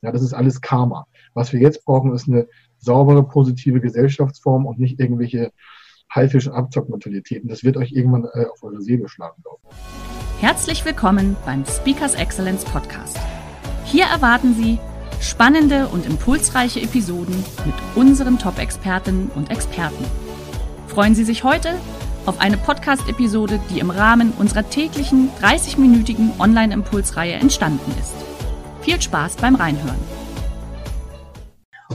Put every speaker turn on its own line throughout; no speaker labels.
Ja, das ist alles Karma. Was wir jetzt brauchen, ist eine saubere, positive Gesellschaftsform und nicht irgendwelche Haifisch- und Abzockmentalitäten. Das wird euch irgendwann äh, auf eure Seele schlagen, glaube
ich. Herzlich willkommen beim Speakers Excellence Podcast. Hier erwarten Sie spannende und impulsreiche Episoden mit unseren Top-Expertinnen und Experten. Freuen Sie sich heute auf eine Podcast-Episode, die im Rahmen unserer täglichen 30-minütigen Online-Impulsreihe entstanden ist. Viel Spaß beim Reinhören.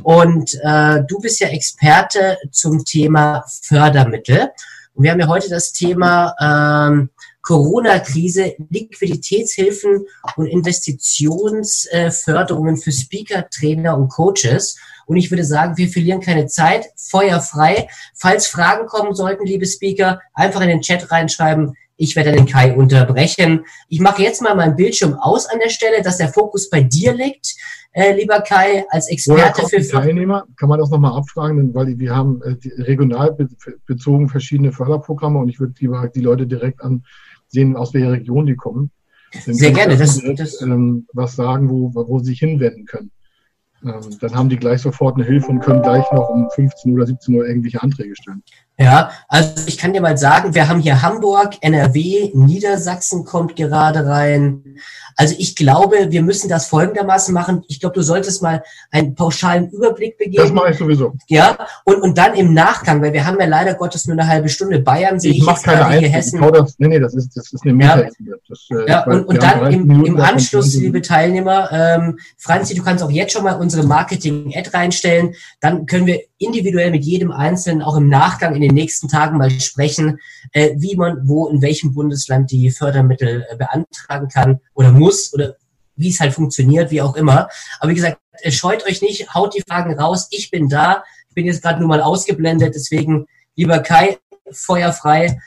Und äh, du bist ja Experte zum Thema Fördermittel. Und wir haben ja heute das Thema ähm, Corona-Krise, Liquiditätshilfen und Investitionsförderungen für Speaker, Trainer und Coaches. Und ich würde sagen, wir verlieren keine Zeit, feuerfrei. Falls Fragen kommen sollten, liebe Speaker, einfach in den Chat reinschreiben. Ich werde den Kai unterbrechen. Ich mache jetzt mal meinen Bildschirm aus an der Stelle, dass der Fokus bei dir liegt, äh, lieber Kai, als Experte
für Teilnehmer. Kann man das nochmal abfragen, weil wir haben äh, regional bezogen verschiedene Förderprogramme und ich würde lieber die Leute direkt ansehen, aus welcher Region die kommen.
Sehr gerne.
Das, direkt, das ähm, was sagen, wo, wo sie sich hinwenden können. Ähm, dann haben die gleich sofort eine Hilfe und können gleich noch um 15 oder 17 Uhr irgendwelche Anträge stellen.
Ja, also ich kann dir mal sagen, wir haben hier Hamburg, NRW, Niedersachsen kommt gerade rein. Also ich glaube, wir müssen das folgendermaßen machen. Ich glaube, du solltest mal einen pauschalen Überblick begeben. Das
mache ich sowieso.
Ja, und, und dann im Nachgang, weil wir haben ja leider Gottes nur eine halbe Stunde. Bayern sehe ich,
ich mache keine Einzel Hessen. Das, nee, nee, das ist, das ist eine
Meta ja, das, äh, ja und, und dann im, im Anschluss, liebe Teilnehmer, ähm, Franzi, du kannst auch jetzt schon mal unsere Marketing-Ad reinstellen. Dann können wir individuell mit jedem Einzelnen auch im Nachgang in den nächsten Tagen mal sprechen, äh, wie man wo in welchem Bundesland die Fördermittel äh, beantragen kann oder muss oder wie es halt funktioniert, wie auch immer. Aber wie gesagt, äh, scheut euch nicht, haut die Fragen raus. Ich bin da. Ich bin jetzt gerade nur mal ausgeblendet. Deswegen, lieber Kai, feuerfrei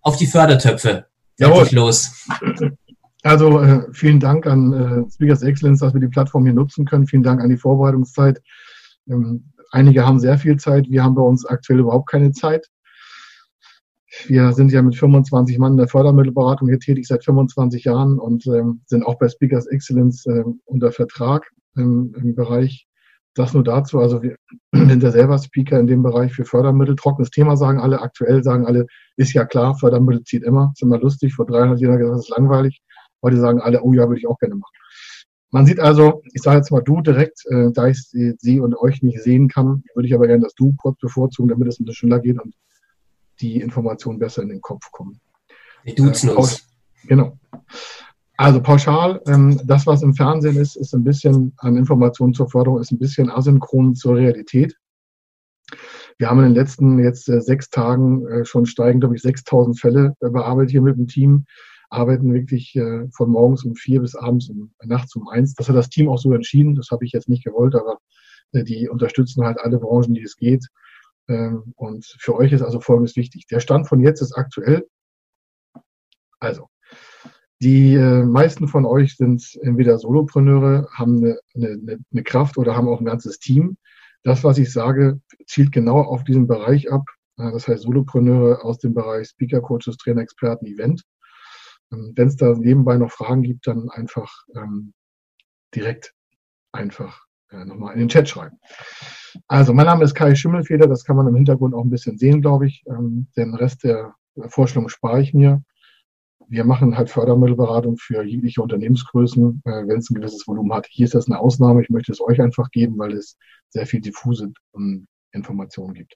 auf die Fördertöpfe.
Jawohl. los. Also äh, vielen Dank an äh, Speakers Excellence, dass wir die Plattform hier nutzen können. Vielen Dank an die Vorbereitungszeit. Ähm, einige haben sehr viel Zeit. Wir haben bei uns aktuell überhaupt keine Zeit. Wir sind ja mit 25 Mann in der Fördermittelberatung hier tätig seit 25 Jahren und ähm, sind auch bei Speakers Excellence äh, unter Vertrag im, im Bereich. Das nur dazu. Also wir sind ja selber Speaker in dem Bereich für Fördermittel. Trockenes Thema sagen alle, aktuell sagen alle, ist ja klar, Fördermittel zieht immer. Ist immer lustig. Vor 300 Jahren gesagt, das ist langweilig. Heute sagen alle, oh ja, würde ich auch gerne machen. Man sieht also, ich sage jetzt mal du direkt, äh, da ich sie und euch nicht sehen kann, würde ich aber gerne das du kurz bevorzugen, damit es ein bisschen schneller geht und die Informationen besser in den Kopf kommen.
Wir duzen äh, uns.
Genau. Also pauschal, ähm, das, was im Fernsehen ist, ist ein bisschen an Informationen zur Förderung, ist ein bisschen asynchron zur Realität. Wir haben in den letzten jetzt äh, sechs Tagen äh, schon steigend, glaube ich, 6000 Fälle äh, bearbeitet hier mit dem Team, arbeiten wirklich äh, von morgens um vier bis abends um nachts um eins. Das hat das Team auch so entschieden, das habe ich jetzt nicht gewollt, aber äh, die unterstützen halt alle Branchen, die es geht. Ähm, und für euch ist also Folgendes wichtig. Der Stand von jetzt ist aktuell. Also, die äh, meisten von euch sind entweder Solopreneure, haben eine, eine, eine Kraft oder haben auch ein ganzes Team. Das, was ich sage, zielt genau auf diesen Bereich ab. Das heißt Solopreneure aus dem Bereich Speaker, Coaches, Trainer, Experten, Event. Ähm, Wenn es da nebenbei noch Fragen gibt, dann einfach ähm, direkt einfach äh, nochmal in den Chat schreiben. Also, mein Name ist Kai Schimmelfeder, das kann man im Hintergrund auch ein bisschen sehen, glaube ich. Ähm, den Rest der Vorstellung spare ich mir. Wir machen halt Fördermittelberatung für jegliche Unternehmensgrößen, äh, wenn es ein gewisses Volumen hat. Hier ist das eine Ausnahme. Ich möchte es euch einfach geben, weil es sehr viel diffuse ähm, Informationen gibt.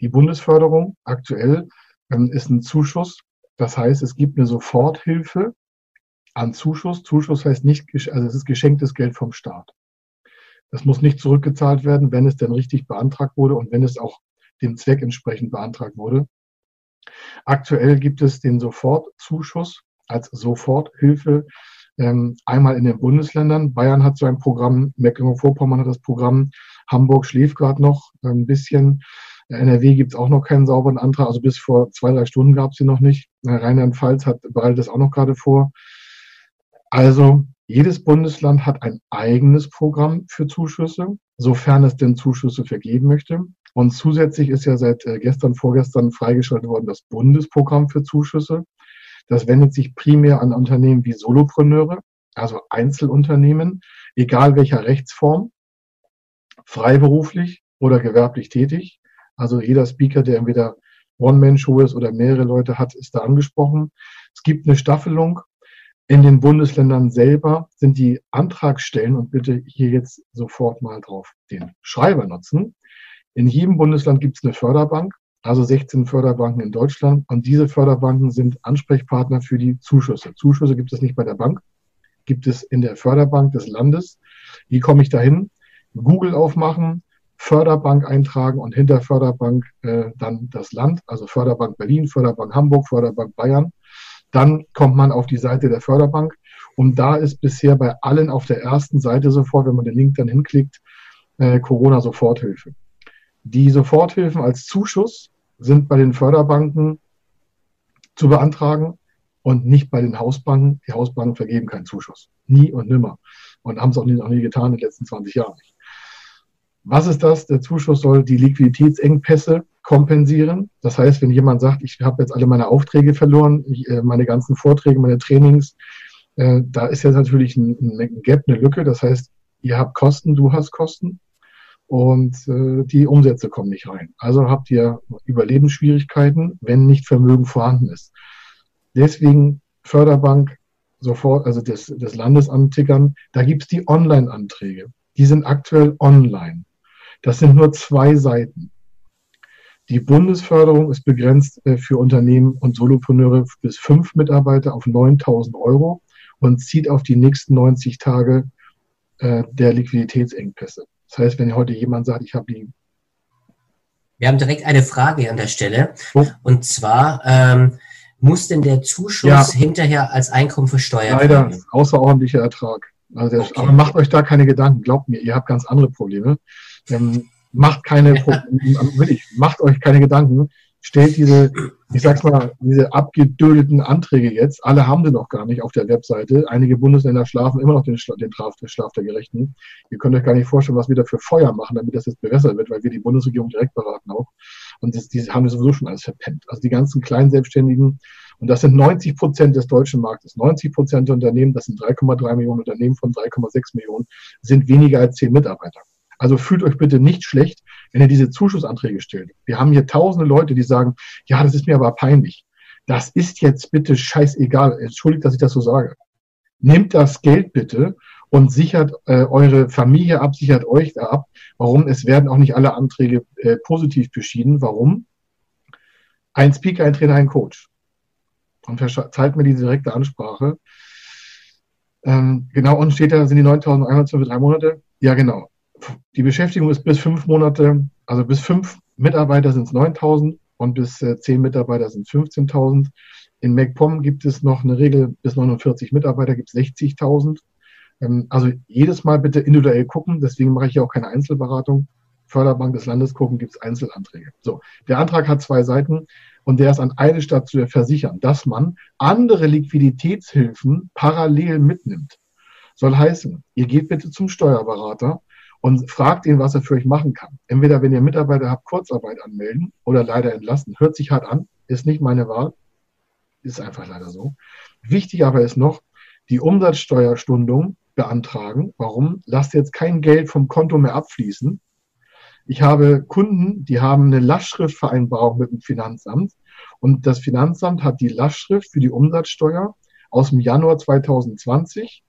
Die Bundesförderung aktuell ähm, ist ein Zuschuss. Das heißt, es gibt eine Soforthilfe an Zuschuss. Zuschuss heißt nicht, also es ist geschenktes Geld vom Staat. Das muss nicht zurückgezahlt werden, wenn es denn richtig beantragt wurde und wenn es auch dem Zweck entsprechend beantragt wurde. Aktuell gibt es den Sofortzuschuss als Soforthilfe Ähm, einmal in den Bundesländern. Bayern hat so ein Programm, Mecklenburg-Vorpommern hat das Programm, Hamburg schläft gerade noch ein bisschen. NRW gibt es auch noch keinen sauberen Antrag, also bis vor zwei, drei Stunden gab es sie noch nicht. Rheinland-Pfalz hat bereitet das auch noch gerade vor. Also jedes Bundesland hat ein eigenes Programm für Zuschüsse, sofern es denn Zuschüsse vergeben möchte. Und zusätzlich ist ja seit äh, gestern, vorgestern freigeschaltet worden das Bundesprogramm für Zuschüsse. Das wendet sich primär an Unternehmen wie Solopreneure, also Einzelunternehmen, egal welcher Rechtsform, freiberuflich oder gewerblich tätig. Also jeder Speaker, der entweder One-Man-Show ist oder mehrere Leute hat, ist da angesprochen. Es gibt eine Staffelung. In den Bundesländern selber sind die Antragsstellen und bitte hier jetzt sofort mal drauf den Schreiber nutzen. In jedem Bundesland gibt es eine Förderbank, also 16 Förderbanken in Deutschland. Und diese Förderbanken sind Ansprechpartner für die Zuschüsse. Zuschüsse gibt es nicht bei der Bank, gibt es in der Förderbank des Landes. Wie komme ich dahin? Google aufmachen, Förderbank eintragen und hinter Förderbank äh, dann das Land, also Förderbank Berlin, Förderbank Hamburg, Förderbank Bayern. Dann kommt man auf die Seite der Förderbank und da ist bisher bei allen auf der ersten Seite sofort, wenn man den Link dann hinklickt, äh, Corona-Soforthilfe. Die Soforthilfen als Zuschuss sind bei den Förderbanken zu beantragen und nicht bei den Hausbanken. Die Hausbanken vergeben keinen Zuschuss. Nie und nimmer. Und haben es auch nie, auch nie getan in den letzten 20 Jahren nicht. Was ist das? Der Zuschuss soll die Liquiditätsengpässe kompensieren. Das heißt, wenn jemand sagt, ich habe jetzt alle meine Aufträge verloren, äh, meine ganzen Vorträge, meine Trainings, äh, da ist jetzt natürlich ein, ein Gap, eine Lücke. Das heißt, ihr habt Kosten, du hast Kosten und äh, die Umsätze kommen nicht rein. Also habt ihr Überlebensschwierigkeiten, wenn nicht Vermögen vorhanden ist. Deswegen Förderbank sofort, also des, des Landes antickern, da gibt's die Online-Anträge. Die sind aktuell online. Das sind nur zwei Seiten. Die Bundesförderung ist begrenzt äh, für Unternehmen und Solopreneure bis fünf Mitarbeiter auf 9000 Euro und zieht auf die nächsten 90 Tage äh, der Liquiditätsengpässe. Das heißt, wenn heute jemand sagt, ich habe die.
Wir haben direkt eine Frage an der Stelle. Oh. Und zwar, ähm, muss denn der Zuschuss ja. hinterher als Einkommen versteuert
Leider, werden? Leider, außerordentlicher Ertrag. Also der, okay. Aber macht euch da keine Gedanken, glaubt mir, ihr habt ganz andere Probleme. Ähm, macht keine, ja. wirklich, macht euch keine Gedanken stellt diese, ich sag's mal, diese abgedödelten Anträge jetzt, alle haben sie noch gar nicht auf der Webseite. Einige Bundesländer schlafen immer noch den, den, Schlaf, den Schlaf der Gerechten. Ihr könnt euch gar nicht vorstellen, was wir da für Feuer machen, damit das jetzt bewässert wird, weil wir die Bundesregierung direkt beraten auch. Und das, die haben das sowieso schon alles verpennt. Also die ganzen kleinen Selbstständigen, und das sind 90 Prozent des deutschen Marktes. 90 Prozent der Unternehmen, das sind 3,3 Millionen Unternehmen von 3,6 Millionen, sind weniger als 10 Mitarbeiter. Also fühlt euch bitte nicht schlecht, wenn ihr diese Zuschussanträge stellt. Wir haben hier tausende Leute, die sagen, ja, das ist mir aber peinlich. Das ist jetzt bitte scheißegal. Entschuldigt, dass ich das so sage. Nehmt das Geld bitte und sichert äh, eure Familie ab, sichert euch da ab. Warum? Es werden auch nicht alle Anträge äh, positiv beschieden. Warum? Ein Speaker, ein Trainer, ein Coach. Und verzeiht mir diese direkte Ansprache. Ähm, genau, und steht da, sind die 9.100 für drei Monate? Ja, genau. Die Beschäftigung ist bis fünf Monate, also bis fünf Mitarbeiter sind es 9000 und bis äh, zehn Mitarbeiter sind es 15.000. In MacPom gibt es noch eine Regel, bis 49 Mitarbeiter gibt es 60.000. Ähm, also jedes Mal bitte individuell gucken, deswegen mache ich ja auch keine Einzelberatung. Förderbank des Landes gucken, gibt es Einzelanträge. So, der Antrag hat zwei Seiten und der ist an eine Stadt zu versichern, dass man andere Liquiditätshilfen parallel mitnimmt. Soll heißen, ihr geht bitte zum Steuerberater und fragt ihn, was er für euch machen kann. Entweder, wenn ihr Mitarbeiter habt, Kurzarbeit anmelden oder leider entlassen. Hört sich hart an, ist nicht meine Wahl. Ist einfach leider so. Wichtig aber ist noch, die Umsatzsteuerstundung beantragen. Warum? Lasst jetzt kein Geld vom Konto mehr abfließen. Ich habe Kunden, die haben eine Lastschriftvereinbarung mit dem Finanzamt und das Finanzamt hat die Lastschrift für die Umsatzsteuer aus dem Januar 2020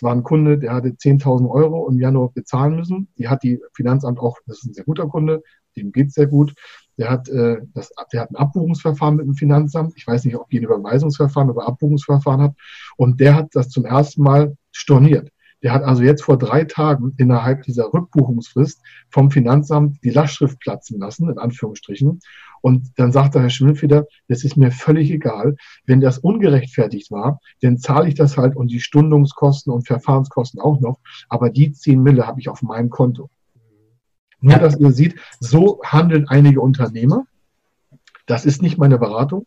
es war ein Kunde, der hatte 10.000 Euro im Januar bezahlen müssen. Die hat die Finanzamt auch, das ist ein sehr guter Kunde, dem geht sehr gut. Der hat, äh, das, der hat ein Abbuchungsverfahren mit dem Finanzamt. Ich weiß nicht, ob die ein Überweisungsverfahren oder Abbuchungsverfahren hat. Und der hat das zum ersten Mal storniert. Der hat also jetzt vor drei Tagen innerhalb dieser Rückbuchungsfrist vom Finanzamt die Lastschrift platzen lassen, in Anführungsstrichen. Und dann sagt der Herr Schimmelfeder, das ist mir völlig egal. Wenn das ungerechtfertigt war, dann zahle ich das halt und die Stundungskosten und Verfahrenskosten auch noch. Aber die zehn Mille habe ich auf meinem Konto. Nur, dass ihr seht, so handeln einige Unternehmer. Das ist nicht meine Beratung.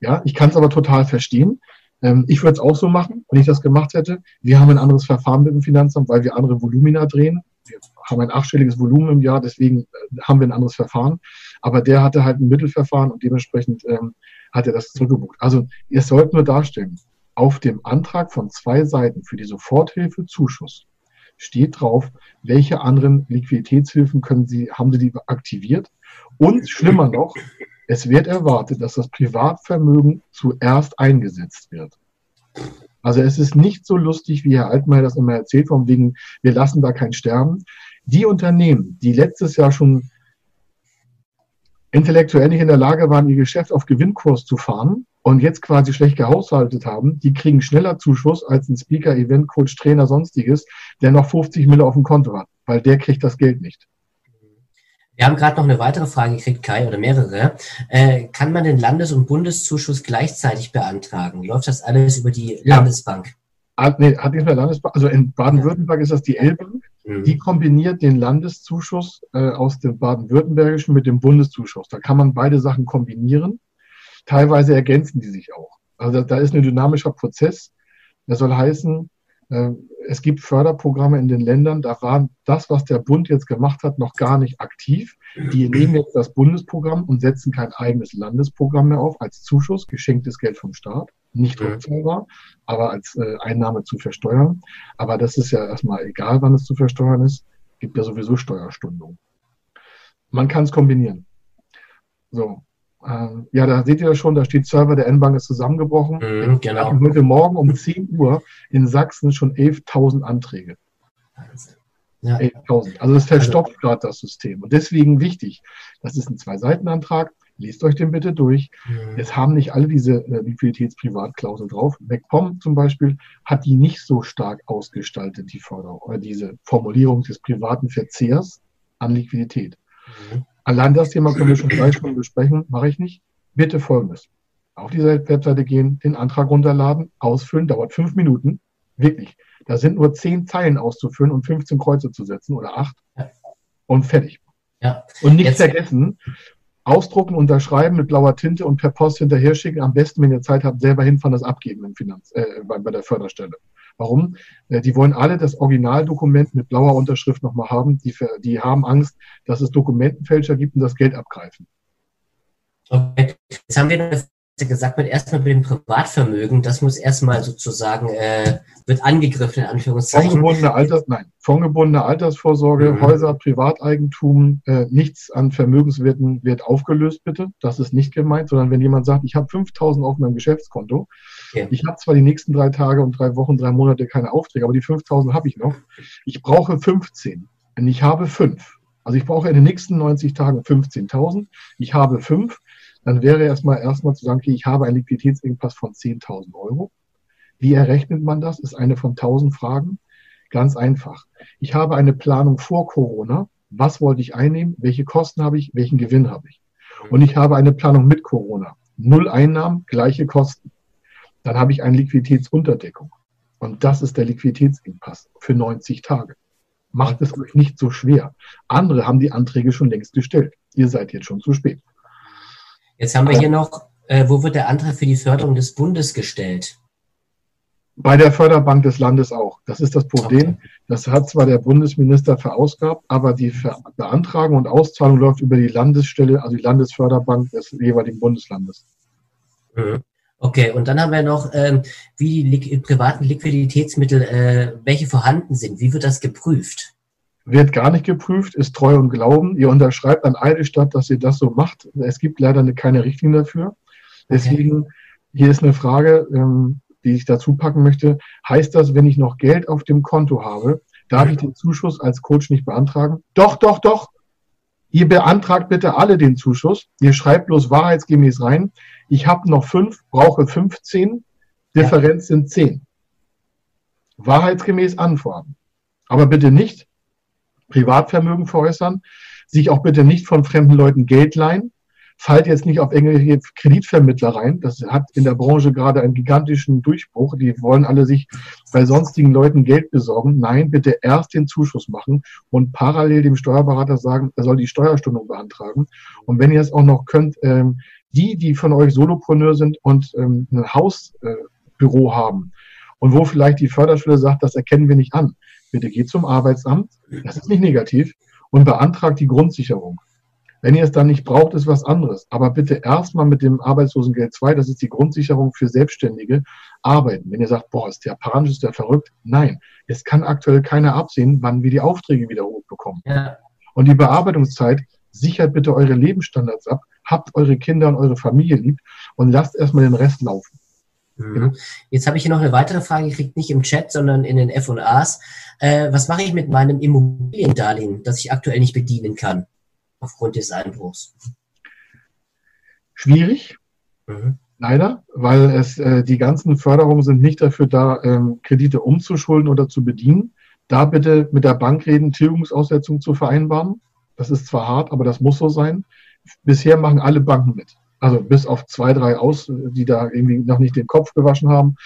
Ja, ich kann es aber total verstehen. Ähm, ich würde es auch so machen, wenn ich das gemacht hätte. Wir haben ein anderes Verfahren mit dem Finanzamt, weil wir andere Volumina drehen. Wir haben ein achtstelliges Volumen im Jahr, deswegen äh, haben wir ein anderes Verfahren. Aber der hatte halt ein Mittelverfahren und dementsprechend ähm, hat er das zurückgebucht. Also ihr sollt nur darstellen, auf dem Antrag von zwei Seiten für die Soforthilfe Zuschuss steht drauf, welche anderen Liquiditätshilfen können Sie, haben Sie die aktiviert? Und schlimmer noch, es wird erwartet, dass das Privatvermögen zuerst eingesetzt wird. Also es ist nicht so lustig, wie Herr Altmaier das immer erzählt, von wegen, wir lassen da kein Sterben. Die Unternehmen, die letztes Jahr schon intellektuell nicht in der Lage waren, ihr Geschäft auf Gewinnkurs zu fahren und jetzt quasi schlecht gehaushaltet haben, die kriegen schneller Zuschuss als ein Speaker, Event, Coach, Trainer, sonstiges, der noch 50 Mille auf dem Konto hat, weil der kriegt das Geld nicht.
Wir haben gerade noch eine weitere Frage gekriegt, Kai, oder mehrere. Äh, kann man den Landes- und Bundeszuschuss gleichzeitig beantragen? Läuft das alles über die ja. Landesbank?
Ah, nee, hat nicht mehr Landesbank. Also in Baden-Württemberg ist das die L-Bank. Mhm. Die kombiniert den Landeszuschuss äh, aus dem Baden-Württembergischen mit dem Bundeszuschuss. Da kann man beide Sachen kombinieren. Teilweise ergänzen die sich auch. Also da, da ist ein dynamischer Prozess. Das soll heißen, es gibt Förderprogramme in den Ländern, da war das, was der Bund jetzt gemacht hat, noch gar nicht aktiv. Die nehmen jetzt das Bundesprogramm und setzen kein eigenes Landesprogramm mehr auf als Zuschuss, geschenktes Geld vom Staat, nicht rückzahlbar, aber als äh, Einnahme zu versteuern. Aber das ist ja erstmal egal, wann es zu versteuern ist, gibt ja sowieso Steuerstundung. Man kann es kombinieren. So, ähm, ja, da seht ihr das schon, da steht Server der N-Bank ist zusammengebrochen. Mhm, genau. Wir heute Morgen um 10 Uhr in Sachsen schon 11.000 Anträge. Ja. 11.000. Also es verstopft also, gerade das System. Und deswegen wichtig, das ist ein Zwei-Seiten-Antrag. Lest euch den bitte durch. Mhm. Jetzt haben nicht alle diese äh, Liquiditätsprivatklausel drauf. MacPom zum Beispiel hat die nicht so stark ausgestaltet, die Forderung oder diese Formulierung des privaten Verzehrs an Liquidität. Mhm. Allein das Thema können wir schon drei Stunden besprechen, mache ich nicht. Bitte folgendes. Auf diese Webseite gehen, den Antrag runterladen, ausfüllen, dauert fünf Minuten. Wirklich. Da sind nur zehn Zeilen auszufüllen und 15 Kreuze zu setzen oder acht. Und fertig. Ja. Und nicht Jetzt. vergessen, ausdrucken, unterschreiben mit blauer Tinte und per Post hinterher schicken. Am besten, wenn ihr Zeit habt, selber hinfahren, das abgeben im Finanz, äh, bei, bei der Förderstelle. Warum? Äh, die wollen alle das Originaldokument mit blauer Unterschrift nochmal haben. Die, die haben Angst, dass es Dokumentenfälscher gibt und das Geld abgreifen.
Okay. Jetzt haben wir gesagt wird, erstmal mit dem Privatvermögen, das muss erstmal sozusagen, äh, wird angegriffen, in Anführungszeichen.
Fondgebundene Alters, nein, fondgebundene Altersvorsorge, mhm. Häuser, Privateigentum, äh, nichts an Vermögenswerten wird aufgelöst, bitte. Das ist nicht gemeint, sondern wenn jemand sagt, ich habe 5000 auf meinem Geschäftskonto, okay. ich habe zwar die nächsten drei Tage und drei Wochen, drei Monate keine Aufträge, aber die 5000 habe ich noch. Ich brauche 15 und ich habe fünf. Also ich brauche in den nächsten 90 Tagen 15.000. Ich habe fünf dann wäre erstmal erstmal zu sagen, okay, ich habe einen Liquiditätsengpass von 10.000 Euro. Wie errechnet man das? Ist eine von 1000 Fragen. Ganz einfach. Ich habe eine Planung vor Corona. Was wollte ich einnehmen? Welche Kosten habe ich? Welchen Gewinn habe ich? Und ich habe eine Planung mit Corona. Null Einnahmen, gleiche Kosten. Dann habe ich eine Liquiditätsunterdeckung. Und das ist der Liquiditätsengpass für 90 Tage. Macht es euch nicht so schwer. Andere haben die Anträge schon längst gestellt. Ihr seid jetzt schon zu spät.
Jetzt haben wir hier noch, äh, wo wird der Antrag für die Förderung des Bundes gestellt?
Bei der Förderbank des Landes auch. Das ist das Problem. Okay. Das hat zwar der Bundesminister verausgabt, aber die Beantragung und Auszahlung läuft über die Landesstelle, also die Landesförderbank des jeweiligen Bundeslandes.
Mhm. Okay, und dann haben wir noch, ähm, wie die li privaten Liquiditätsmittel, äh, welche vorhanden sind. Wie wird das geprüft?
Wird gar nicht geprüft, ist treu und glauben. Ihr unterschreibt an eine Stadt, dass ihr das so macht. Es gibt leider keine Richtlinie dafür. Deswegen, okay. hier ist eine Frage, ähm, die ich dazu packen möchte. Heißt das, wenn ich noch Geld auf dem Konto habe, darf ich den Zuschuss als Coach nicht beantragen? Doch, doch, doch. Ihr beantragt bitte alle den Zuschuss. Ihr schreibt bloß wahrheitsgemäß rein. Ich habe noch fünf, brauche 15. Differenz sind zehn. wahrheitsgemäß antworten. Aber bitte nicht Privatvermögen veräußern, sich auch bitte nicht von fremden Leuten Geld leihen, fallt jetzt nicht auf irgendwelche Kreditvermittler rein. Das hat in der Branche gerade einen gigantischen Durchbruch. Die wollen alle sich bei sonstigen Leuten Geld besorgen. Nein, bitte erst den Zuschuss machen und parallel dem Steuerberater sagen, er soll die Steuerstundung beantragen. Und wenn ihr es auch noch könnt, ähm, die, die von euch Solopreneur sind und ähm, ein Hausbüro haben und wo vielleicht die Förderschule sagt, das erkennen wir nicht an, bitte geht zum Arbeitsamt, das ist nicht negativ, und beantragt die Grundsicherung. Wenn ihr es dann nicht braucht, ist was anderes. Aber bitte erstmal mit dem Arbeitslosengeld 2, das ist die Grundsicherung für Selbstständige, arbeiten. Wenn ihr sagt, boah, ist der panisch, ist der verrückt. Nein, es kann aktuell keiner absehen, wann wir die Aufträge wieder hochbekommen. Ja. Und die Bearbeitungszeit sichert bitte eure Lebensstandards ab, habt eure Kinder und eure Familie lieb und lasst erstmal den Rest laufen.
Mhm. Jetzt habe ich hier noch eine weitere Frage gekriegt, nicht im Chat, sondern in den F&As. Äh, was mache ich mit meinem Immobiliendarlehen, das ich aktuell nicht bedienen kann, aufgrund des Einbruchs?
Schwierig, mhm. leider, weil es äh, die ganzen Förderungen sind nicht dafür da, ähm, Kredite umzuschulden oder zu bedienen. Da bitte mit der Bank reden, Tilgungsaussetzung zu vereinbaren. Das ist zwar hart, aber das muss so sein. Bisher machen alle Banken mit. Also bis auf zwei, drei aus, die da irgendwie noch nicht den Kopf gewaschen haben.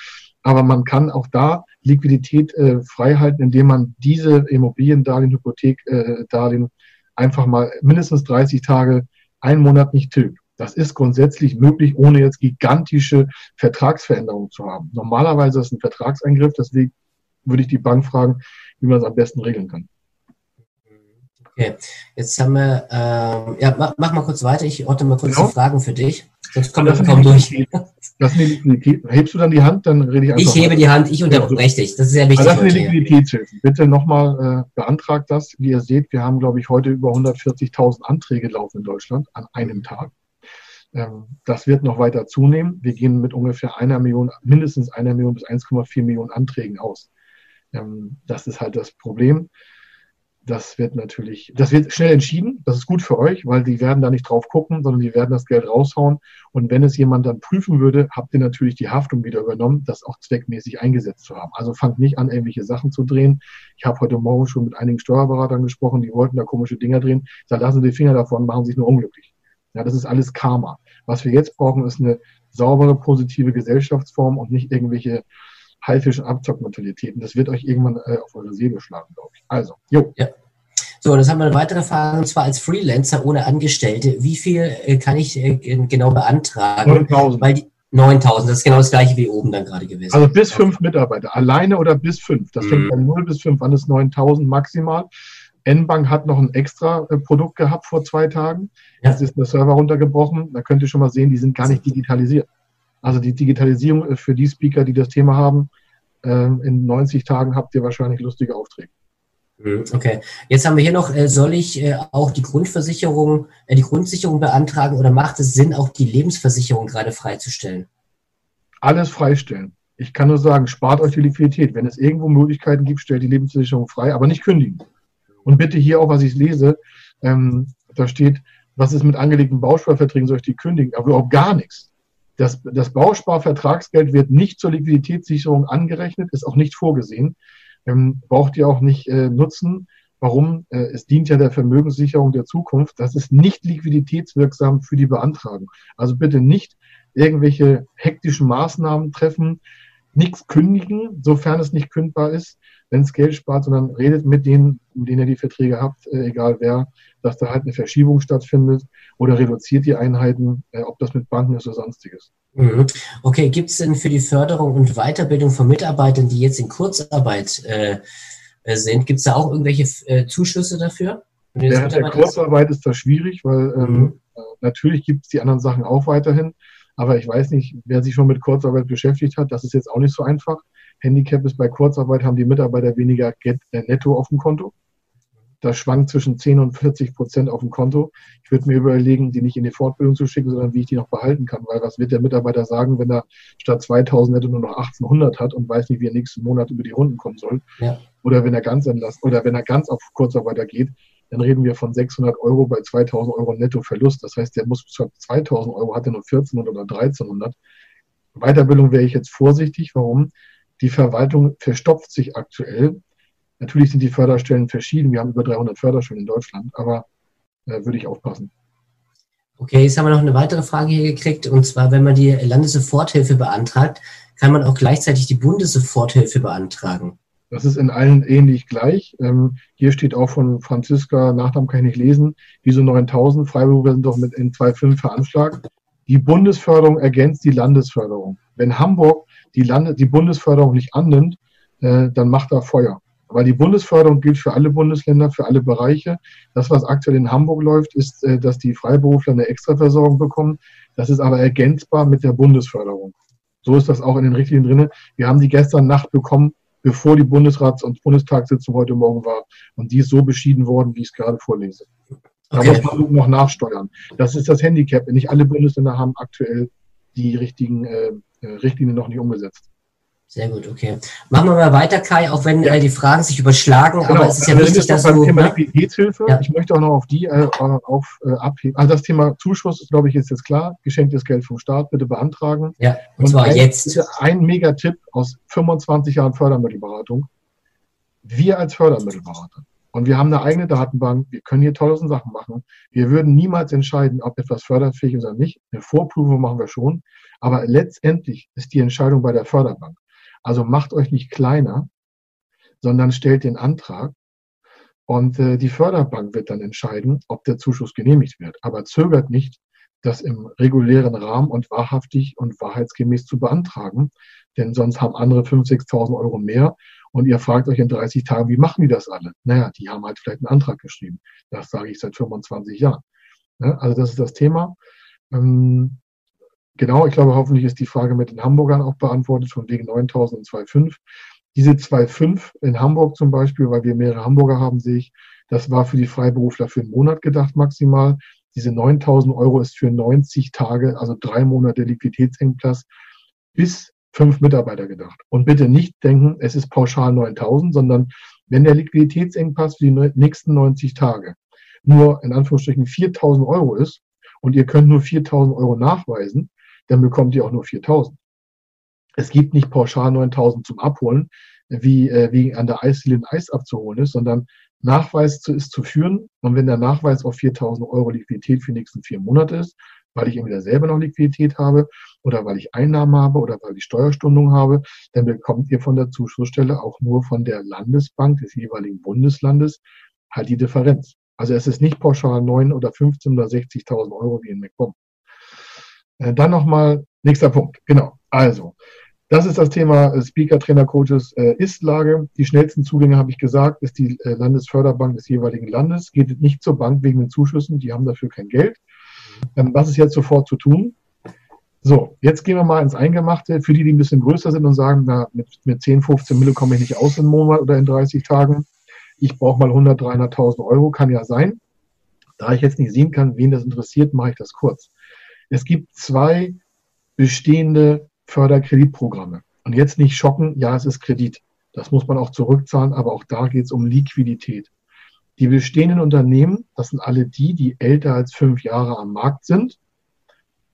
Aber man kann auch da Liquidität äh, freihalten, indem man diese Immobiliendarlehen, Hypothekdarlehen äh, einfach mal mindestens 30 Tage, einen Monat nicht tilgt. Das ist grundsätzlich möglich, ohne jetzt gigantische Vertragsveränderungen zu haben. Normalerweise ist es ein Vertragseingriff, deswegen würde ich die Bank fragen, wie man es am besten regeln kann.
Okay, jetzt haben wir, ähm, ja, mach, mach, mal kurz weiter. Ich orte mal kurz genau. die Fragen für dich. Sonst kommt das kaum durch.
Das ist eine Liquidität. Hebst du dann die Hand, dann rede ich
einfach. Ich hebe mal. die Hand, ich unterbreche dich. Das ist sehr wichtig.
das ist eine Liquiditätshilfe. Bitte nochmal äh, beantragt das. Wie ihr seht, wir haben, glaube ich, heute über 140.000 Anträge laufen in Deutschland an einem Tag. Ähm, das wird noch weiter zunehmen. Wir gehen mit ungefähr einer Million, mindestens einer Million bis 1,4 Millionen Anträgen aus. Ähm, das ist halt das Problem das wird natürlich, das wird schnell entschieden. Das ist gut für euch, weil die werden da nicht drauf gucken, sondern die werden das Geld raushauen. Und wenn es jemand dann prüfen würde, habt ihr natürlich die Haftung wieder übernommen, das auch zweckmäßig eingesetzt zu haben. Also fangt nicht an, irgendwelche Sachen zu drehen. Ich habe heute Morgen schon mit einigen Steuerberatern gesprochen, die wollten da komische Dinger drehen. Da lassen sie die Finger davon, machen sich nur unglücklich. Ja, das ist alles Karma. Was wir jetzt brauchen, ist eine saubere, positive Gesellschaftsform und nicht irgendwelche Haifisch- und Abzockmentalitäten. Das wird euch irgendwann äh, auf eure Seele schlagen, glaube ich. Also, jo.
Ja. So, das haben wir eine weitere Frage, und zwar als Freelancer ohne Angestellte. Wie viel äh, kann ich äh, genau beantragen?
9000.
Weil die 9000, das ist genau das gleiche wie oben dann gerade gewesen.
Also bis fünf Mitarbeiter, alleine oder bis fünf. Das mhm. fängt bei 0 bis 5 an, ist 9000 maximal. N-Bank hat noch ein extra äh, Produkt gehabt vor zwei Tagen. Ja. Jetzt ist der Server runtergebrochen. Da könnt ihr schon mal sehen, die sind gar nicht digitalisiert. Also die Digitalisierung für die Speaker, die das Thema haben, in 90 Tagen habt ihr wahrscheinlich lustige Aufträge.
Mhm, okay, jetzt haben wir hier noch, äh, soll ich äh, auch die Grundversicherung, die Grundsicherung beantragen oder macht es Sinn, auch die Lebensversicherung gerade freizustellen?
Alles freistellen. Ich kann nur sagen, spart euch die Liquidität. Wenn es irgendwo Möglichkeiten gibt, stellt die Lebensversicherung frei, aber nicht kündigen. Und bitte hier auch, was ich lese, ähm, da steht, was ist mit angelegten Bausparverträgen, soll ich die kündigen? Aber überhaupt gar nichts. Das, das Bausparvertragsgeld wird nicht zur Liquiditätssicherung angerechnet, ist auch nicht vorgesehen. Ähm, braucht ihr auch nicht äh, nutzen. Warum? Äh, es dient ja der Vermögenssicherung der Zukunft. Das ist nicht liquiditätswirksam für die Beantragung. Also bitte nicht irgendwelche hektischen Maßnahmen treffen, nichts kündigen, sofern es nicht kündbar ist, wenn es Geld spart, sondern redet mit denen, mit denen ihr die Verträge habt, äh, egal wer, dass da halt eine Verschiebung stattfindet oder reduziert die Einheiten, äh, ob das mit Banken ist oder sonstiges.
Mhm. Okay, gibt es denn für die Förderung und Weiterbildung von Mitarbeitern, die jetzt in Kurzarbeit äh, äh sind, gibt es da auch irgendwelche äh, Zuschüsse dafür?
Während der Kurzarbeit ist das schwierig, weil ähm, mhm. äh, natürlich gibt es die anderen Sachen auch weiterhin. Aber ich weiß nicht, wer sich schon mit Kurzarbeit beschäftigt hat, das ist jetzt auch nicht so einfach. Handicap ist bei Kurzarbeit, haben die Mitarbeiter weniger Get, äh, netto auf dem Konto. Das schwankt zwischen 10 und 40 Prozent auf dem Konto. Ich würde mir überlegen, die nicht in die Fortbildung zu schicken, sondern wie ich die noch behalten kann. Weil was wird der Mitarbeiter sagen, wenn er statt 2000 netto nur noch 1800 hat und weiß nicht, wie er nächsten Monat über die Runden kommen soll? Ja. Oder wenn er ganz entlassen, oder wenn er ganz auf Kurzarbeiter geht, dann reden wir von 600 Euro bei 2000 Euro Nettoverlust. Das heißt, der muss statt 2000 Euro hat er nur 1400 oder 1300. Weiterbildung wäre ich jetzt vorsichtig. Warum? Die Verwaltung verstopft sich aktuell. Natürlich sind die Förderstellen verschieden. Wir haben über 300 Förderstellen in Deutschland, aber äh, würde ich aufpassen.
Okay, jetzt haben wir noch eine weitere Frage hier gekriegt. Und zwar, wenn man die Landessoforthilfe beantragt, kann man auch gleichzeitig die Bundessoforthilfe beantragen.
Das ist in allen ähnlich gleich. Ähm, hier steht auch von Franziska, Nachnamen kann ich nicht lesen, diese 9000 Freiberufler sind doch mit N25 veranschlagt. Die Bundesförderung ergänzt die Landesförderung. Wenn Hamburg die, Lande, die Bundesförderung nicht annimmt, äh, dann macht er Feuer. Weil die Bundesförderung gilt für alle Bundesländer, für alle Bereiche. Das, was aktuell in Hamburg läuft, ist, äh, dass die Freiberufler eine Extraversorgung bekommen. Das ist aber ergänzbar mit der Bundesförderung. So ist das auch in den Richtlinien drin. Wir haben die gestern Nacht bekommen, bevor die Bundesrats- und Bundestagssitzung heute Morgen war. Und die ist so beschieden worden, wie ich es gerade vorlese. Da okay. muss man noch nachsteuern. Das ist das Handicap. Nicht alle Bundesländer haben aktuell die richtigen äh, äh Richtlinien noch nicht umgesetzt.
Sehr gut, okay. Machen wir mal weiter, Kai, auch wenn ja. äh, die Fragen sich überschlagen, genau. aber es ist ja also wichtig, dass
du... Thema ne? Liquiditätshilfe, ja. ich möchte auch noch auf die äh, auf, äh, abheben. Also das Thema Zuschuss, glaube ich, ist jetzt klar. Geschenktes Geld vom Staat, bitte beantragen.
Ja, und, und zwar
ein,
jetzt.
Ein Megatipp aus 25 Jahren Fördermittelberatung. Wir als Fördermittelberater, und wir haben eine eigene Datenbank, wir können hier tausend Sachen machen. Wir würden niemals entscheiden, ob etwas förderfähig ist oder nicht. Eine Vorprüfung machen wir schon. Aber letztendlich ist die Entscheidung bei der Förderbank. Also macht euch nicht kleiner, sondern stellt den Antrag und äh, die Förderbank wird dann entscheiden, ob der Zuschuss genehmigt wird. Aber zögert nicht, das im regulären Rahmen und wahrhaftig und wahrheitsgemäß zu beantragen, denn sonst haben andere 5.000, 6.000 Euro mehr und ihr fragt euch in 30 Tagen, wie machen die das alle? Naja, die haben halt vielleicht einen Antrag geschrieben. Das sage ich seit 25 Jahren. Ja, also das ist das Thema. Ähm, Genau, ich glaube, hoffentlich ist die Frage mit den Hamburgern auch beantwortet, von wegen 9000 und 2,5. Diese 2,5 in Hamburg zum Beispiel, weil wir mehrere Hamburger haben, sehe ich, das war für die Freiberufler für einen Monat gedacht maximal. Diese 9000 Euro ist für 90 Tage, also drei Monate Liquiditätsengpass bis fünf Mitarbeiter gedacht. Und bitte nicht denken, es ist pauschal 9000, sondern wenn der Liquiditätsengpass für die nächsten 90 Tage nur in Anführungsstrichen 4000 Euro ist und ihr könnt nur 4000 Euro nachweisen, dann bekommt ihr auch nur 4000. Es gibt nicht pauschal 9000 zum Abholen, wie, äh, wie an der Eisdiele ein Eis abzuholen ist, sondern Nachweis zu, ist zu führen. Und wenn der Nachweis auf 4000 Euro Liquidität für die nächsten vier Monate ist, weil ich entweder selber noch Liquidität habe oder weil ich Einnahmen habe oder weil ich Steuerstundung habe, dann bekommt ihr von der Zuschussstelle auch nur von der Landesbank des jeweiligen Bundeslandes halt die Differenz. Also es ist nicht pauschal 9 oder 15 oder 60.000 Euro wie in McBomb. Äh, dann nochmal, nächster Punkt, genau. Also, das ist das Thema äh, Speaker, Trainer, Coaches, äh, Ist-Lage. Die schnellsten Zugänge, habe ich gesagt, ist die äh, Landesförderbank des jeweiligen Landes. Geht nicht zur Bank wegen den Zuschüssen, die haben dafür kein Geld. Ähm, was ist jetzt sofort zu tun? So, jetzt gehen wir mal ins Eingemachte. Für die, die ein bisschen größer sind und sagen, na, mit, mit 10, 15 Mille komme ich nicht aus im Monat oder in 30 Tagen. Ich brauche mal 100, 300.000 Euro, kann ja sein. Da ich jetzt nicht sehen kann, wen das interessiert, mache ich das kurz. Es gibt zwei bestehende Förderkreditprogramme. Und jetzt nicht schocken, ja, es ist Kredit. Das muss man auch zurückzahlen, aber auch da geht es um Liquidität. Die bestehenden Unternehmen, das sind alle die, die älter als fünf Jahre am Markt sind.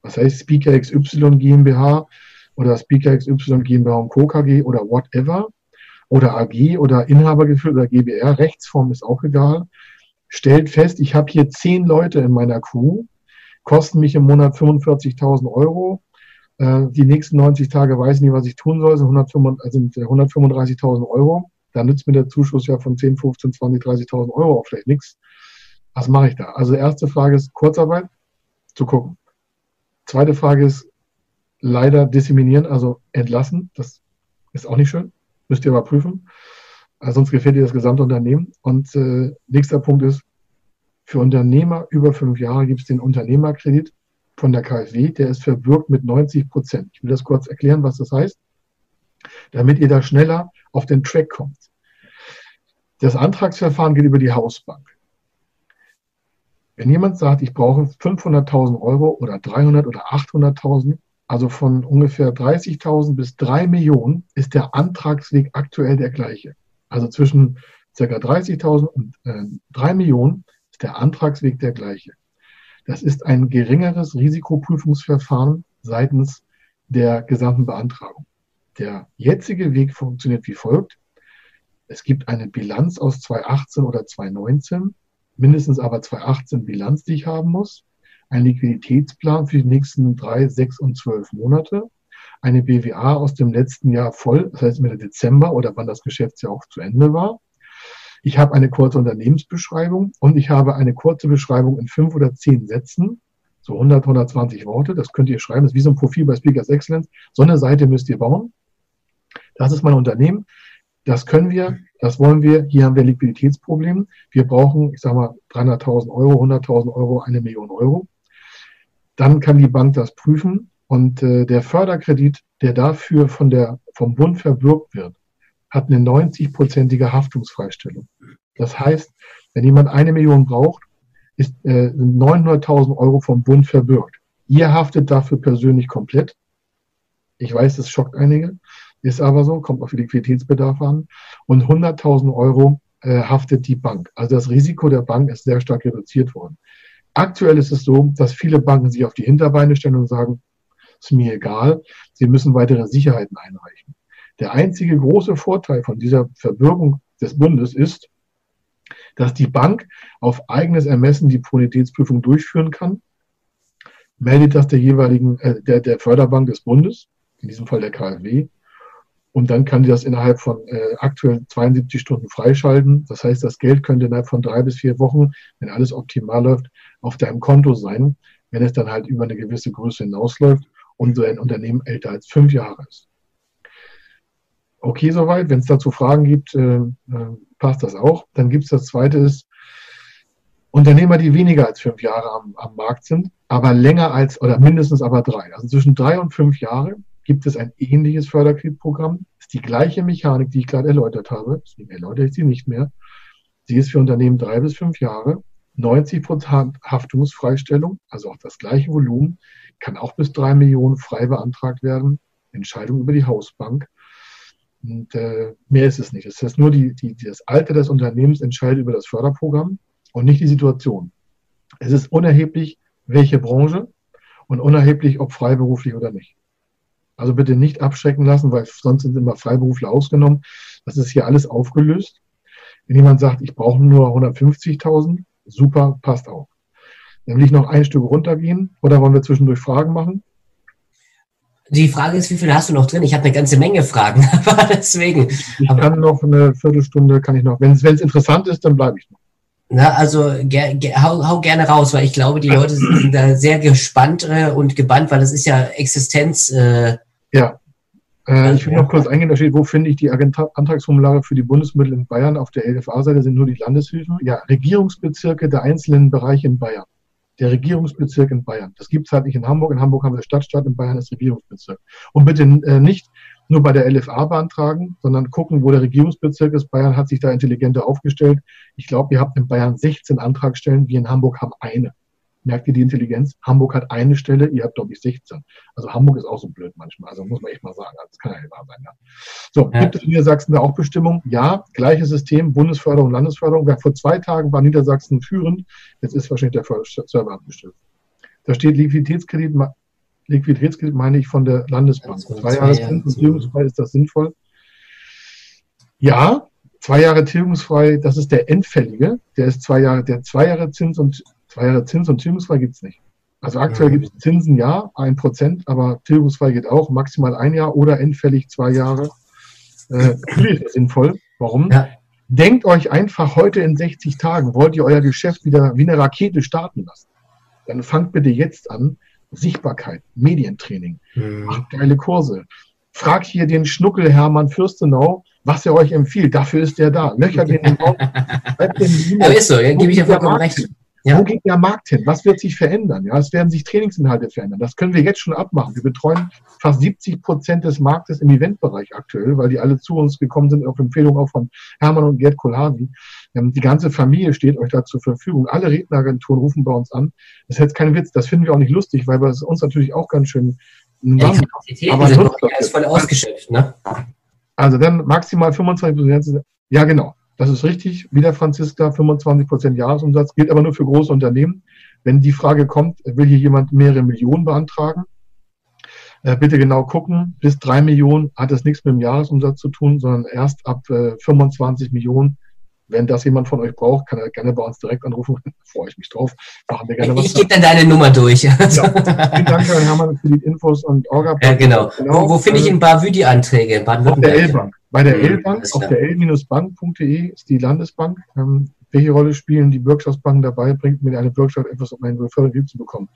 Das heißt Speaker XY GmbH oder Speaker XY GmbH und Co. KG oder whatever oder AG oder Inhabergefühl oder GBR, Rechtsform ist auch egal. Stellt fest, ich habe hier zehn Leute in meiner Crew, kosten mich im Monat 45.000 Euro. Äh, die nächsten 90 Tage weiß ich nicht, was ich tun soll, sind, also sind 135.000 Euro. Da nützt mir der Zuschuss ja von 10, 15, 20, 30.000 Euro auch vielleicht nichts. Was mache ich da? Also erste Frage ist Kurzarbeit, zu gucken. Zweite Frage ist leider disseminieren, also entlassen. Das ist auch nicht schön. Müsst ihr aber prüfen. sonst gefällt ihr das gesamte Unternehmen. Und äh, nächster Punkt ist für Unternehmer über fünf Jahre gibt es den Unternehmerkredit von der KfW, der ist verbürgt mit 90 Prozent. Ich will das kurz erklären, was das heißt, damit ihr da schneller auf den Track kommt. Das Antragsverfahren geht über die Hausbank. Wenn jemand sagt, ich brauche 500.000 Euro oder 300 oder 800.000, also von ungefähr 30.000 bis 3 Millionen, ist der Antragsweg aktuell der gleiche. Also zwischen ca. 30.000 und äh, 3 Millionen der Antragsweg der gleiche. Das ist ein geringeres Risikoprüfungsverfahren seitens der gesamten Beantragung. Der jetzige Weg funktioniert wie folgt. Es gibt eine Bilanz aus 2018 oder 2019, mindestens aber 2018 Bilanz, die ich haben muss, ein Liquiditätsplan für die nächsten drei, sechs und zwölf Monate, eine BWA aus dem letzten Jahr voll, das heißt Mitte Dezember oder wann das Geschäftsjahr auch zu Ende war. Ich habe eine kurze Unternehmensbeschreibung und ich habe eine kurze Beschreibung in fünf oder zehn Sätzen, so 100, 120 Worte. Das könnt ihr schreiben. Das ist wie so ein Profil bei Speakers Excellence. So eine Seite müsst ihr bauen. Das ist mein Unternehmen. Das können wir, das wollen wir. Hier haben wir Liquiditätsprobleme. Wir brauchen, ich sage mal, 300.000 Euro, 100.000 Euro, eine Million Euro. Dann kann die Bank das prüfen und äh, der Förderkredit, der dafür von der, vom Bund verbürgt wird, hat eine 90-prozentige Haftungsfreistellung. Das heißt, wenn jemand eine Million braucht, ist äh, 900.000 Euro vom Bund verbürgt. Ihr haftet dafür persönlich komplett. Ich weiß, das schockt einige, ist aber so, kommt auf Liquiditätsbedarf an. Und 100.000 Euro äh, haftet die Bank. Also das Risiko der Bank ist sehr stark reduziert worden. Aktuell ist es so, dass viele Banken sich auf die Hinterbeine stellen und sagen, ist mir egal, sie müssen weitere Sicherheiten einreichen. Der einzige große Vorteil von dieser Verbürgung des Bundes ist, dass die Bank auf eigenes Ermessen die Bonitätsprüfung durchführen kann, meldet das der jeweiligen, äh, der, der Förderbank des Bundes, in diesem Fall der KfW, und dann kann die das innerhalb von äh, aktuell 72 Stunden freischalten. Das heißt, das Geld könnte innerhalb von drei bis vier Wochen, wenn alles optimal läuft, auf deinem Konto sein, wenn es dann halt über eine gewisse Größe hinausläuft und so ein Unternehmen älter als fünf Jahre ist. Okay, soweit. Wenn es dazu Fragen gibt, äh, äh, passt das auch. Dann gibt es das zweite ist, Unternehmer, die weniger als fünf Jahre am, am Markt sind, aber länger als oder mindestens aber drei. Also zwischen drei und fünf Jahre gibt es ein ähnliches Förderkreditprogramm. Ist die gleiche Mechanik, die ich gerade erläutert habe. Deswegen erläutere ich sie nicht mehr. Sie ist für Unternehmen drei bis fünf Jahre. 90 Prozent Haftungsfreistellung, also auch das gleiche Volumen, kann auch bis drei Millionen frei beantragt werden. Entscheidung über die Hausbank. Und äh, mehr ist es nicht. Es ist nur die, die, das Alter des Unternehmens entscheidet über das Förderprogramm und nicht die Situation. Es ist unerheblich, welche Branche und unerheblich, ob freiberuflich oder nicht. Also bitte nicht abschrecken lassen, weil sonst sind immer Freiberufler ausgenommen. Das ist hier alles aufgelöst. Wenn jemand sagt, ich brauche nur 150.000, super, passt auch. Dann will ich noch ein Stück runtergehen oder wollen wir zwischendurch Fragen machen?
Die Frage ist, wie viel hast du noch drin? Ich habe eine ganze Menge Fragen, aber deswegen.
Ich aber, kann noch eine Viertelstunde, kann ich noch. Wenn es interessant ist, dann bleibe ich noch.
Na, also ger, ger, hau, hau, gerne raus, weil ich glaube, die Leute sind da sehr gespannt äh, und gebannt, weil das ist ja Existenz. Äh,
ja. Äh, ich will noch kurz eingehen, da steht, wo finde ich die Antragsformulare für die Bundesmittel in Bayern? Auf der LFA-Seite sind nur die Landeshilfen. Ja, Regierungsbezirke der einzelnen Bereiche in Bayern der Regierungsbezirk in Bayern. Das gibt es halt nicht in Hamburg. In Hamburg haben wir Stadtstaat, in Bayern ist Regierungsbezirk. Und bitte äh, nicht nur bei der LFA beantragen, sondern gucken, wo der Regierungsbezirk ist. Bayern hat sich da intelligenter aufgestellt. Ich glaube, ihr habt in Bayern 16 Antragstellen, wir in Hamburg haben eine. Merkt ihr die Intelligenz? Hamburg hat eine Stelle, ihr habt, glaube ich, 16. Also Hamburg ist auch so blöd manchmal. Also muss man echt mal sagen. Also das kann ja nicht wahr sein. Ja. So, ja. gibt es in Niedersachsen da auch Bestimmungen? Ja, gleiches System, Bundesförderung, Landesförderung. Vor zwei Tagen war Niedersachsen führend. Jetzt ist wahrscheinlich der Server abgestellt. Da steht Liquiditätskredit, Liquiditätskredit meine ich von der Landesbank. Zwei Jahre ist das sinnvoll? Ja, zwei Jahre tilgungsfrei, das ist der endfällige. Der ist zwei Jahre, der zwei Jahre Zins und Zwei Jahre Zins und tilgungsfrei gibt es nicht. Also aktuell gibt es Zinsen ja, ein Prozent, aber tilgungsfrei geht auch, maximal ein Jahr oder endfällig zwei Jahre. Äh, natürlich ist das sinnvoll. Warum? Ja. Denkt euch einfach heute in 60 Tagen, wollt ihr euer Geschäft wieder wie eine Rakete starten lassen? Dann fangt bitte jetzt an. Sichtbarkeit, Medientraining, mhm. macht geile Kurse. Fragt hier den Schnuckel Hermann Fürstenau, was er euch empfiehlt. Dafür ist er da. Löcher den im Raum.
Ja, ist so, ja, gebe ich ja vollkommen recht.
Ja. Wo geht der Markt hin? Was wird sich verändern? Ja, es werden sich Trainingsinhalte verändern. Das können wir jetzt schon abmachen. Wir betreuen fast 70 Prozent des Marktes im Eventbereich aktuell, weil die alle zu uns gekommen sind auf Empfehlung auch von Hermann und Gerd Kohlhavi. Ähm, die ganze Familie steht euch da zur Verfügung. Alle Redneragenturen rufen bei uns an. Das ist jetzt kein Witz. Das finden wir auch nicht lustig, weil wir es uns natürlich auch ganz schön
ja, die aber sind ist voll ausgeschöpft, ne?
Also dann maximal 25 Prozent. Ja, genau. Das ist richtig, wieder Franziska, 25 Prozent Jahresumsatz, gilt aber nur für große Unternehmen. Wenn die Frage kommt, will hier jemand mehrere Millionen beantragen, Äh, bitte genau gucken, bis drei Millionen hat es nichts mit dem Jahresumsatz zu tun, sondern erst ab äh, 25 Millionen. Wenn das jemand von euch braucht, kann er gerne bei uns direkt anrufen. Da freue ich mich drauf.
Machen wir gerne was. Ich gebe dann deine Nummer durch. Ja.
Vielen Dank, Herr Hermann, für die Infos und
Orga. Ja, genau. genau. Wo, wo finde ich in Bavü die Anträge?
Auf der L-Bank. Bei der mhm, L-Bank, auf der L-Bank.de ist die Landesbank. Ähm, welche Rolle spielen die Bürgschaftsbanken dabei? Bringt mir eine Bürgschaft etwas, um einen Fördergeld zu bekommen?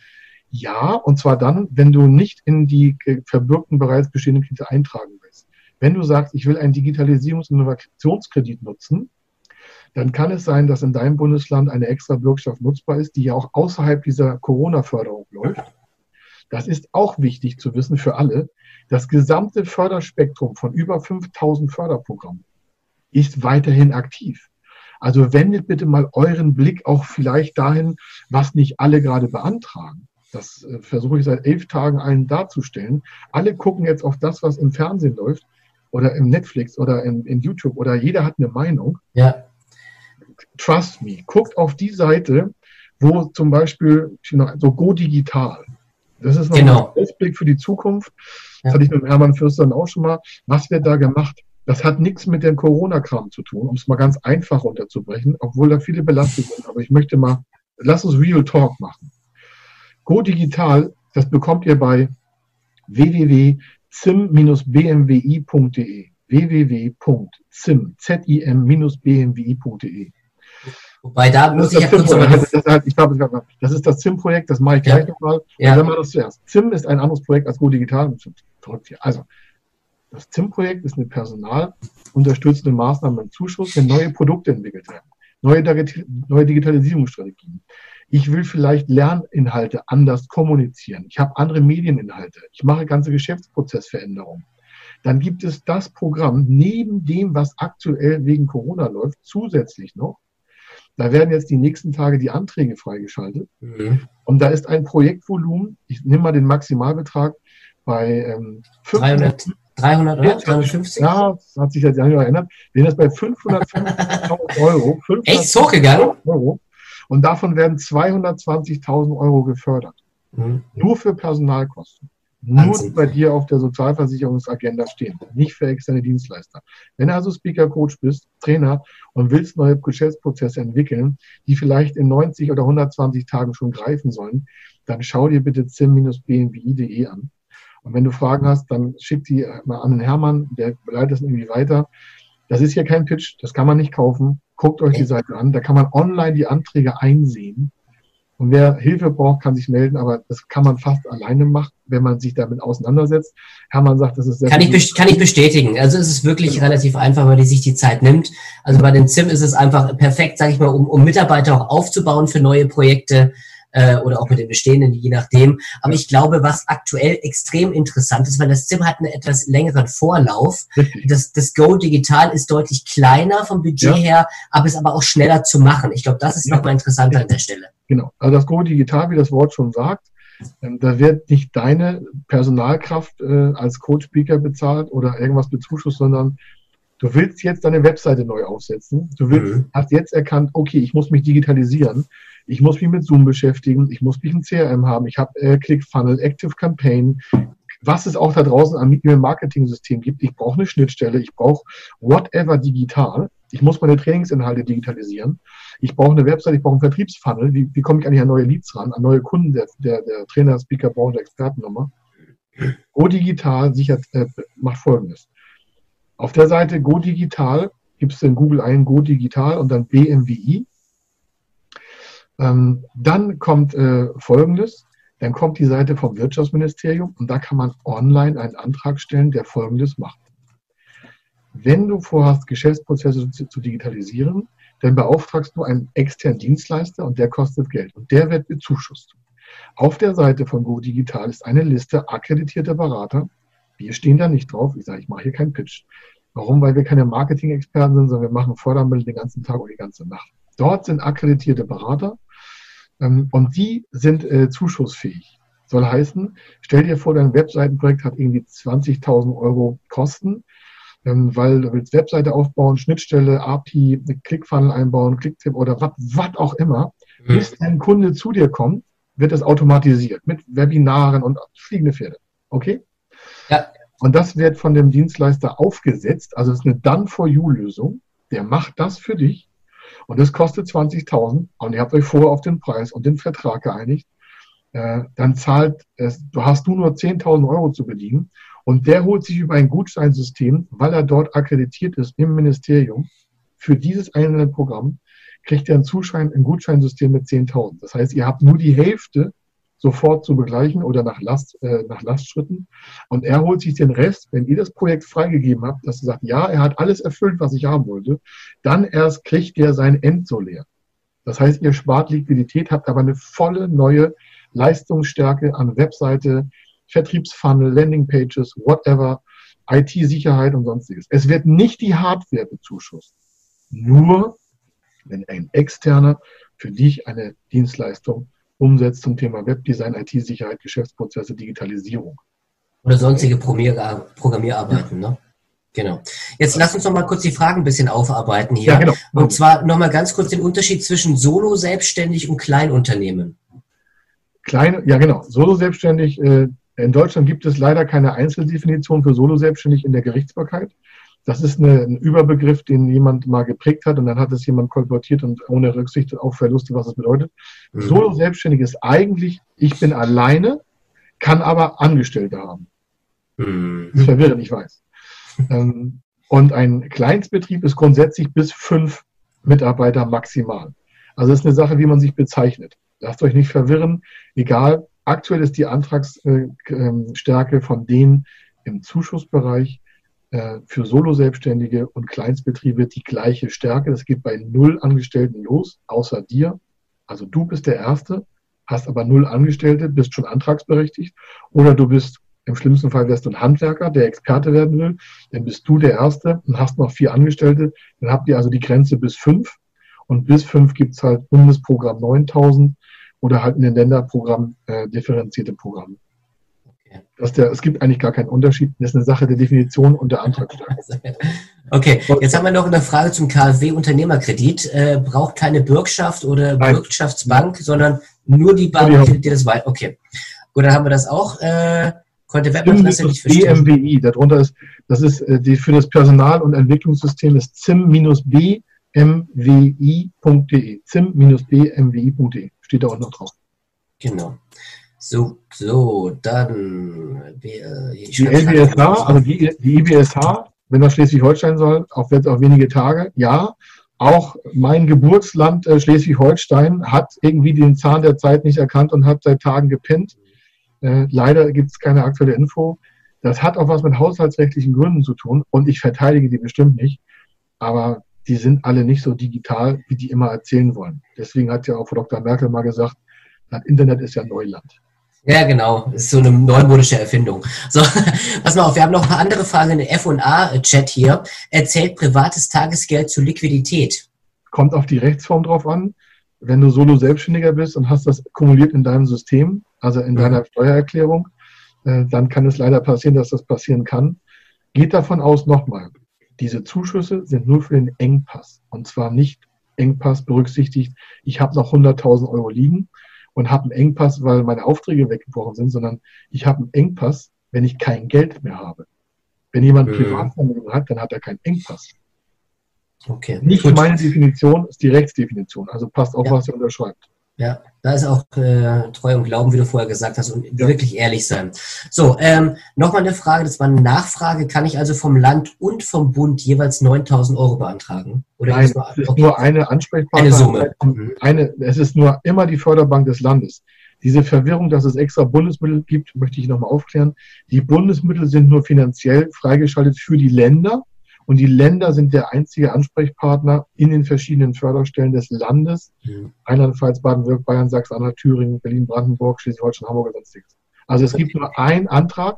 Ja, und zwar dann, wenn du nicht in die verbürgten bereits bestehenden Kredite eintragen willst. Wenn du sagst, ich will einen Digitalisierungs- und Innovationskredit nutzen, dann kann es sein, dass in deinem Bundesland eine extra Bürgschaft nutzbar ist, die ja auch außerhalb dieser Corona-Förderung läuft. Das ist auch wichtig zu wissen für alle. Das gesamte Förderspektrum von über 5000 Förderprogrammen ist weiterhin aktiv. Also wendet bitte mal euren Blick auch vielleicht dahin, was nicht alle gerade beantragen. Das äh, versuche ich seit elf Tagen allen darzustellen. Alle gucken jetzt auf das, was im Fernsehen läuft oder im Netflix oder in, in YouTube oder jeder hat eine Meinung.
Ja.
Trust me. Guckt auf die Seite, wo zum Beispiel so Go Digital. Das ist noch genau. ein Ausblick für die Zukunft. Das ja. hatte ich mit Hermann Fürster auch schon mal. Was wird da gemacht? Das hat nichts mit dem Corona-Kram zu tun, um es mal ganz einfach runterzubrechen, obwohl da viele belastet sind. Aber ich möchte mal, lass uns Real Talk machen. Go Digital, das bekommt ihr bei www.zim-bmwi.de www.zim-bmwi.de
Wobei da muss ich ja kurz
das, das, das, ich glaube, das ist das ZIM-Projekt, das mache ich gleich ja. nochmal. Ja. Dann machen wir das zuerst. ZIM ist ein anderes Projekt als Go Digital. Also, das ZIM-Projekt ist eine personalunterstützende Maßnahme im Zuschuss, wenn neue Produkte entwickelt werden, neue, neue Digitalisierungsstrategien. Ich will vielleicht Lerninhalte anders kommunizieren. Ich habe andere Medieninhalte. Ich mache ganze Geschäftsprozessveränderungen. Dann gibt es das Programm neben dem, was aktuell wegen Corona läuft, zusätzlich noch. Da werden jetzt die nächsten Tage die Anträge freigeschaltet. Mhm. Und da ist ein Projektvolumen, ich nehme mal den Maximalbetrag bei ähm,
500, 300 oder 350?
Ja, das hat sich jetzt ja nicht erinnert. Wir sind jetzt bei 550.000 Euro. 500
Echt so gegangen? Euro.
Und davon werden 220.000 Euro gefördert. Mhm. Nur für Personalkosten. Nur bei dir auf der Sozialversicherungsagenda stehen, nicht für externe Dienstleister. Wenn du also Speaker, Coach bist, Trainer und willst neue Geschäftsprozesse entwickeln, die vielleicht in 90 oder 120 Tagen schon greifen sollen, dann schau dir bitte zim-bnwi.de an. Und wenn du Fragen hast, dann schick die mal an den Hermann, der leitet es irgendwie weiter. Das ist hier kein Pitch, das kann man nicht kaufen. Guckt euch die Seite an. Da kann man online die Anträge einsehen. Und wer Hilfe braucht, kann sich melden, aber das kann man fast alleine machen, wenn man sich damit auseinandersetzt. Hermann sagt, das ist
sehr kann ich, kann ich bestätigen. Also es ist wirklich genau. relativ einfach, weil die sich die Zeit nimmt. Also bei den ZIM ist es einfach perfekt, sage ich mal, um, um Mitarbeiter auch aufzubauen für neue Projekte äh, oder auch mit den bestehenden, je nachdem. Aber ich glaube, was aktuell extrem interessant ist, weil das Zim hat einen etwas längeren Vorlauf. Das, das Go Digital ist deutlich kleiner vom Budget ja. her, aber ist aber auch schneller zu machen. Ich glaube, das ist ja. nochmal interessanter an der Stelle.
Genau. Also das Go Digital, wie das Wort schon sagt, ähm, da wird nicht deine Personalkraft äh, als Coach-Speaker bezahlt oder irgendwas bezuschusst, sondern du willst jetzt deine Webseite neu aufsetzen. Du willst, mhm. hast jetzt erkannt, okay, ich muss mich digitalisieren. Ich muss mich mit Zoom beschäftigen, ich muss mich ein CRM haben, ich habe äh, ClickFunnel, Active Campaign, was es auch da draußen am E-Mail-Marketing-System gibt. Ich brauche eine Schnittstelle, ich brauche whatever digital. Ich muss meine Trainingsinhalte digitalisieren. Ich brauche eine Website, ich brauche einen Vertriebsfunnel. Wie, wie komme ich eigentlich an neue Leads ran, an neue Kunden der, der, der Trainer, Speaker, Branche, Expertennummer? Go Digital sichert, äh, macht Folgendes. Auf der Seite Go Digital gibst du in Google ein Go Digital und dann BMWI. Ähm, dann kommt äh, Folgendes. Dann kommt die Seite vom Wirtschaftsministerium und da kann man online einen Antrag stellen, der Folgendes macht. Wenn du vorhast, Geschäftsprozesse zu, zu digitalisieren, dann beauftragst du einen externen Dienstleister und der kostet Geld und der wird bezuschusst. Auf der Seite von Go Digital ist eine Liste akkreditierter Berater. Wir stehen da nicht drauf. Ich sage, ich mache hier keinen Pitch. Warum? Weil wir keine Marketing-Experten sind, sondern wir machen Fördermittel den ganzen Tag und die ganze Nacht. Dort sind akkreditierte Berater ähm, und die sind äh, zuschussfähig. Soll heißen, stell dir vor, dein Webseitenprojekt hat irgendwie 20.000 Euro Kosten, ähm, weil du willst Webseite aufbauen, Schnittstelle, API, Clickfunnel einbauen, Clicktip oder was auch immer. Mhm. Bis dein Kunde zu dir kommt, wird das automatisiert mit Webinaren und fliegende Pferde. Okay? Ja. Und das wird von dem Dienstleister aufgesetzt. Also es ist eine Done-for-You-Lösung. Der macht das für dich. Und das kostet 20.000. Und ihr habt euch vorher auf den Preis und den Vertrag geeinigt. Äh, dann zahlt, es, du hast du nur 10.000 Euro zu bedienen. Und der holt sich über ein Gutscheinsystem, weil er dort akkreditiert ist im Ministerium, für dieses einzelne Programm, kriegt er einen Zuschein, ein Gutscheinsystem mit 10.000. Das heißt, ihr habt nur die Hälfte sofort zu begleichen oder nach, Last, äh, nach Lastschritten. Und er holt sich den Rest, wenn ihr das Projekt freigegeben habt, dass ihr sagt, ja, er hat alles erfüllt, was ich haben wollte, dann erst kriegt er sein Endsolär. Das heißt, ihr spart Liquidität, habt aber eine volle neue Leistungsstärke an Webseite, Vertriebsfunnel, Landingpages, whatever, IT-Sicherheit und sonstiges. Es wird nicht die Hardware bezuschusst. Nur, wenn ein Externer für dich eine Dienstleistung umsetzt zum Thema Webdesign, IT-Sicherheit, Geschäftsprozesse, Digitalisierung.
Oder sonstige Programmierarbeiten, ne? Genau. Jetzt lass uns noch mal kurz die Fragen ein bisschen aufarbeiten hier. Ja, genau. Und zwar noch mal ganz kurz den Unterschied zwischen Solo-Selbstständig und Kleinunternehmen.
Kleine, ja genau. Solo-Selbstständig, äh, in Deutschland gibt es leider keine Einzeldefinition für Solo-Selbstständig in der Gerichtsbarkeit. Das ist eine, ein Überbegriff, den jemand mal geprägt hat und dann hat es jemand kolportiert und ohne Rücksicht auf Verluste, was es bedeutet. Mhm. Solo-Selbstständig ist eigentlich, ich bin alleine, kann aber Angestellte haben. Mhm. Das ist verwirrend, ich weiß. ähm, und ein Kleinstbetrieb ist grundsätzlich bis fünf Mitarbeiter maximal. Also das ist eine Sache, wie man sich bezeichnet. Lasst euch nicht verwirren. Egal, aktuell ist die Antragsstärke von denen im Zuschussbereich für Solo-Selbstständige und Kleinstbetriebe die gleiche Stärke. Das geht bei null Angestellten los, außer dir. Also du bist der Erste, hast aber null Angestellte, bist schon antragsberechtigt. Oder du bist, im schlimmsten Fall wärst du ein Handwerker, der Experte werden will. Dann bist du der Erste und hast noch vier Angestellte. Dann habt ihr also die Grenze bis fünf. Und bis fünf gibt's halt Bundesprogramm 9000 oder halt in den Länderprogrammen äh, differenzierte Programme dass der, es gibt eigentlich gar keinen Unterschied. Das ist eine Sache der Definition und der Antragstellung.
Okay, jetzt haben wir noch eine Frage zum KfW-Unternehmerkredit. Äh, braucht keine Bürgschaft oder Nein. Bürgschaftsbank, sondern nur die Bank, die, die das weiß. Okay, gut, dann haben wir das auch. Äh, konnte
Webadresse nicht verstehen. BMWI, darunter ist, das ist äh, die, für das Personal- und Entwicklungssystem ist zim-bmwi.de. zim-bmwi.de steht da auch noch drauf.
Genau. So, so, dann.
Äh, die LBSH, also die, die IBSH, wenn das Schleswig-Holstein soll, auch wird auch wenige Tage, ja. Auch mein Geburtsland äh, Schleswig-Holstein hat irgendwie den Zahn der Zeit nicht erkannt und hat seit Tagen gepennt. Äh, leider gibt es keine aktuelle Info. Das hat auch was mit haushaltsrechtlichen Gründen zu tun und ich verteidige die bestimmt nicht. Aber die sind alle nicht so digital, wie die immer erzählen wollen. Deswegen hat ja auch Frau Dr. Merkel mal gesagt, das Internet ist ja Neuland.
Ja, genau. Ist so eine neumodische Erfindung. So, pass mal auf, wir haben noch ein paar andere Fragen in der F&A-Chat hier. Erzählt privates Tagesgeld zur Liquidität?
Kommt auf die Rechtsform drauf an. Wenn du solo Selbstständiger bist und hast das kumuliert in deinem System, also in mhm. deiner Steuererklärung, äh, dann kann es leider passieren, dass das passieren kann. Geht davon aus, nochmal, diese Zuschüsse sind nur für den Engpass. Und zwar nicht Engpass berücksichtigt, ich habe noch 100.000 Euro liegen, und habe einen Engpass, weil meine Aufträge weggebrochen sind, sondern ich habe einen Engpass, wenn ich kein Geld mehr habe. Wenn jemand mhm. Privatvermögen hat, dann hat er keinen Engpass. Okay. Nicht Gut. meine Definition, ist die Rechtsdefinition. Also passt auf, ja. was er unterschreibt.
Ja, da ist auch äh, Treu und Glauben, wie du vorher gesagt hast, und wirklich ehrlich sein. So, ähm, nochmal eine Frage, das war eine Nachfrage. Kann ich also vom Land und vom Bund jeweils 9000 Euro beantragen?
Oder Nein, es ist okay. nur eine Ansprechpartner. Eine Summe. Eine, es ist nur immer die Förderbank des Landes. Diese Verwirrung, dass es extra Bundesmittel gibt, möchte ich nochmal aufklären. Die Bundesmittel sind nur finanziell freigeschaltet für die Länder und die Länder sind der einzige Ansprechpartner in den verschiedenen Förderstellen des Landes. Mhm. Rheinland-Pfalz, Baden-Württemberg, Bayern, Sachsen-Anhalt, Thüringen, Berlin, Brandenburg, Schleswig-Holstein, Hamburg und sonstiges. Also es gibt nur einen Antrag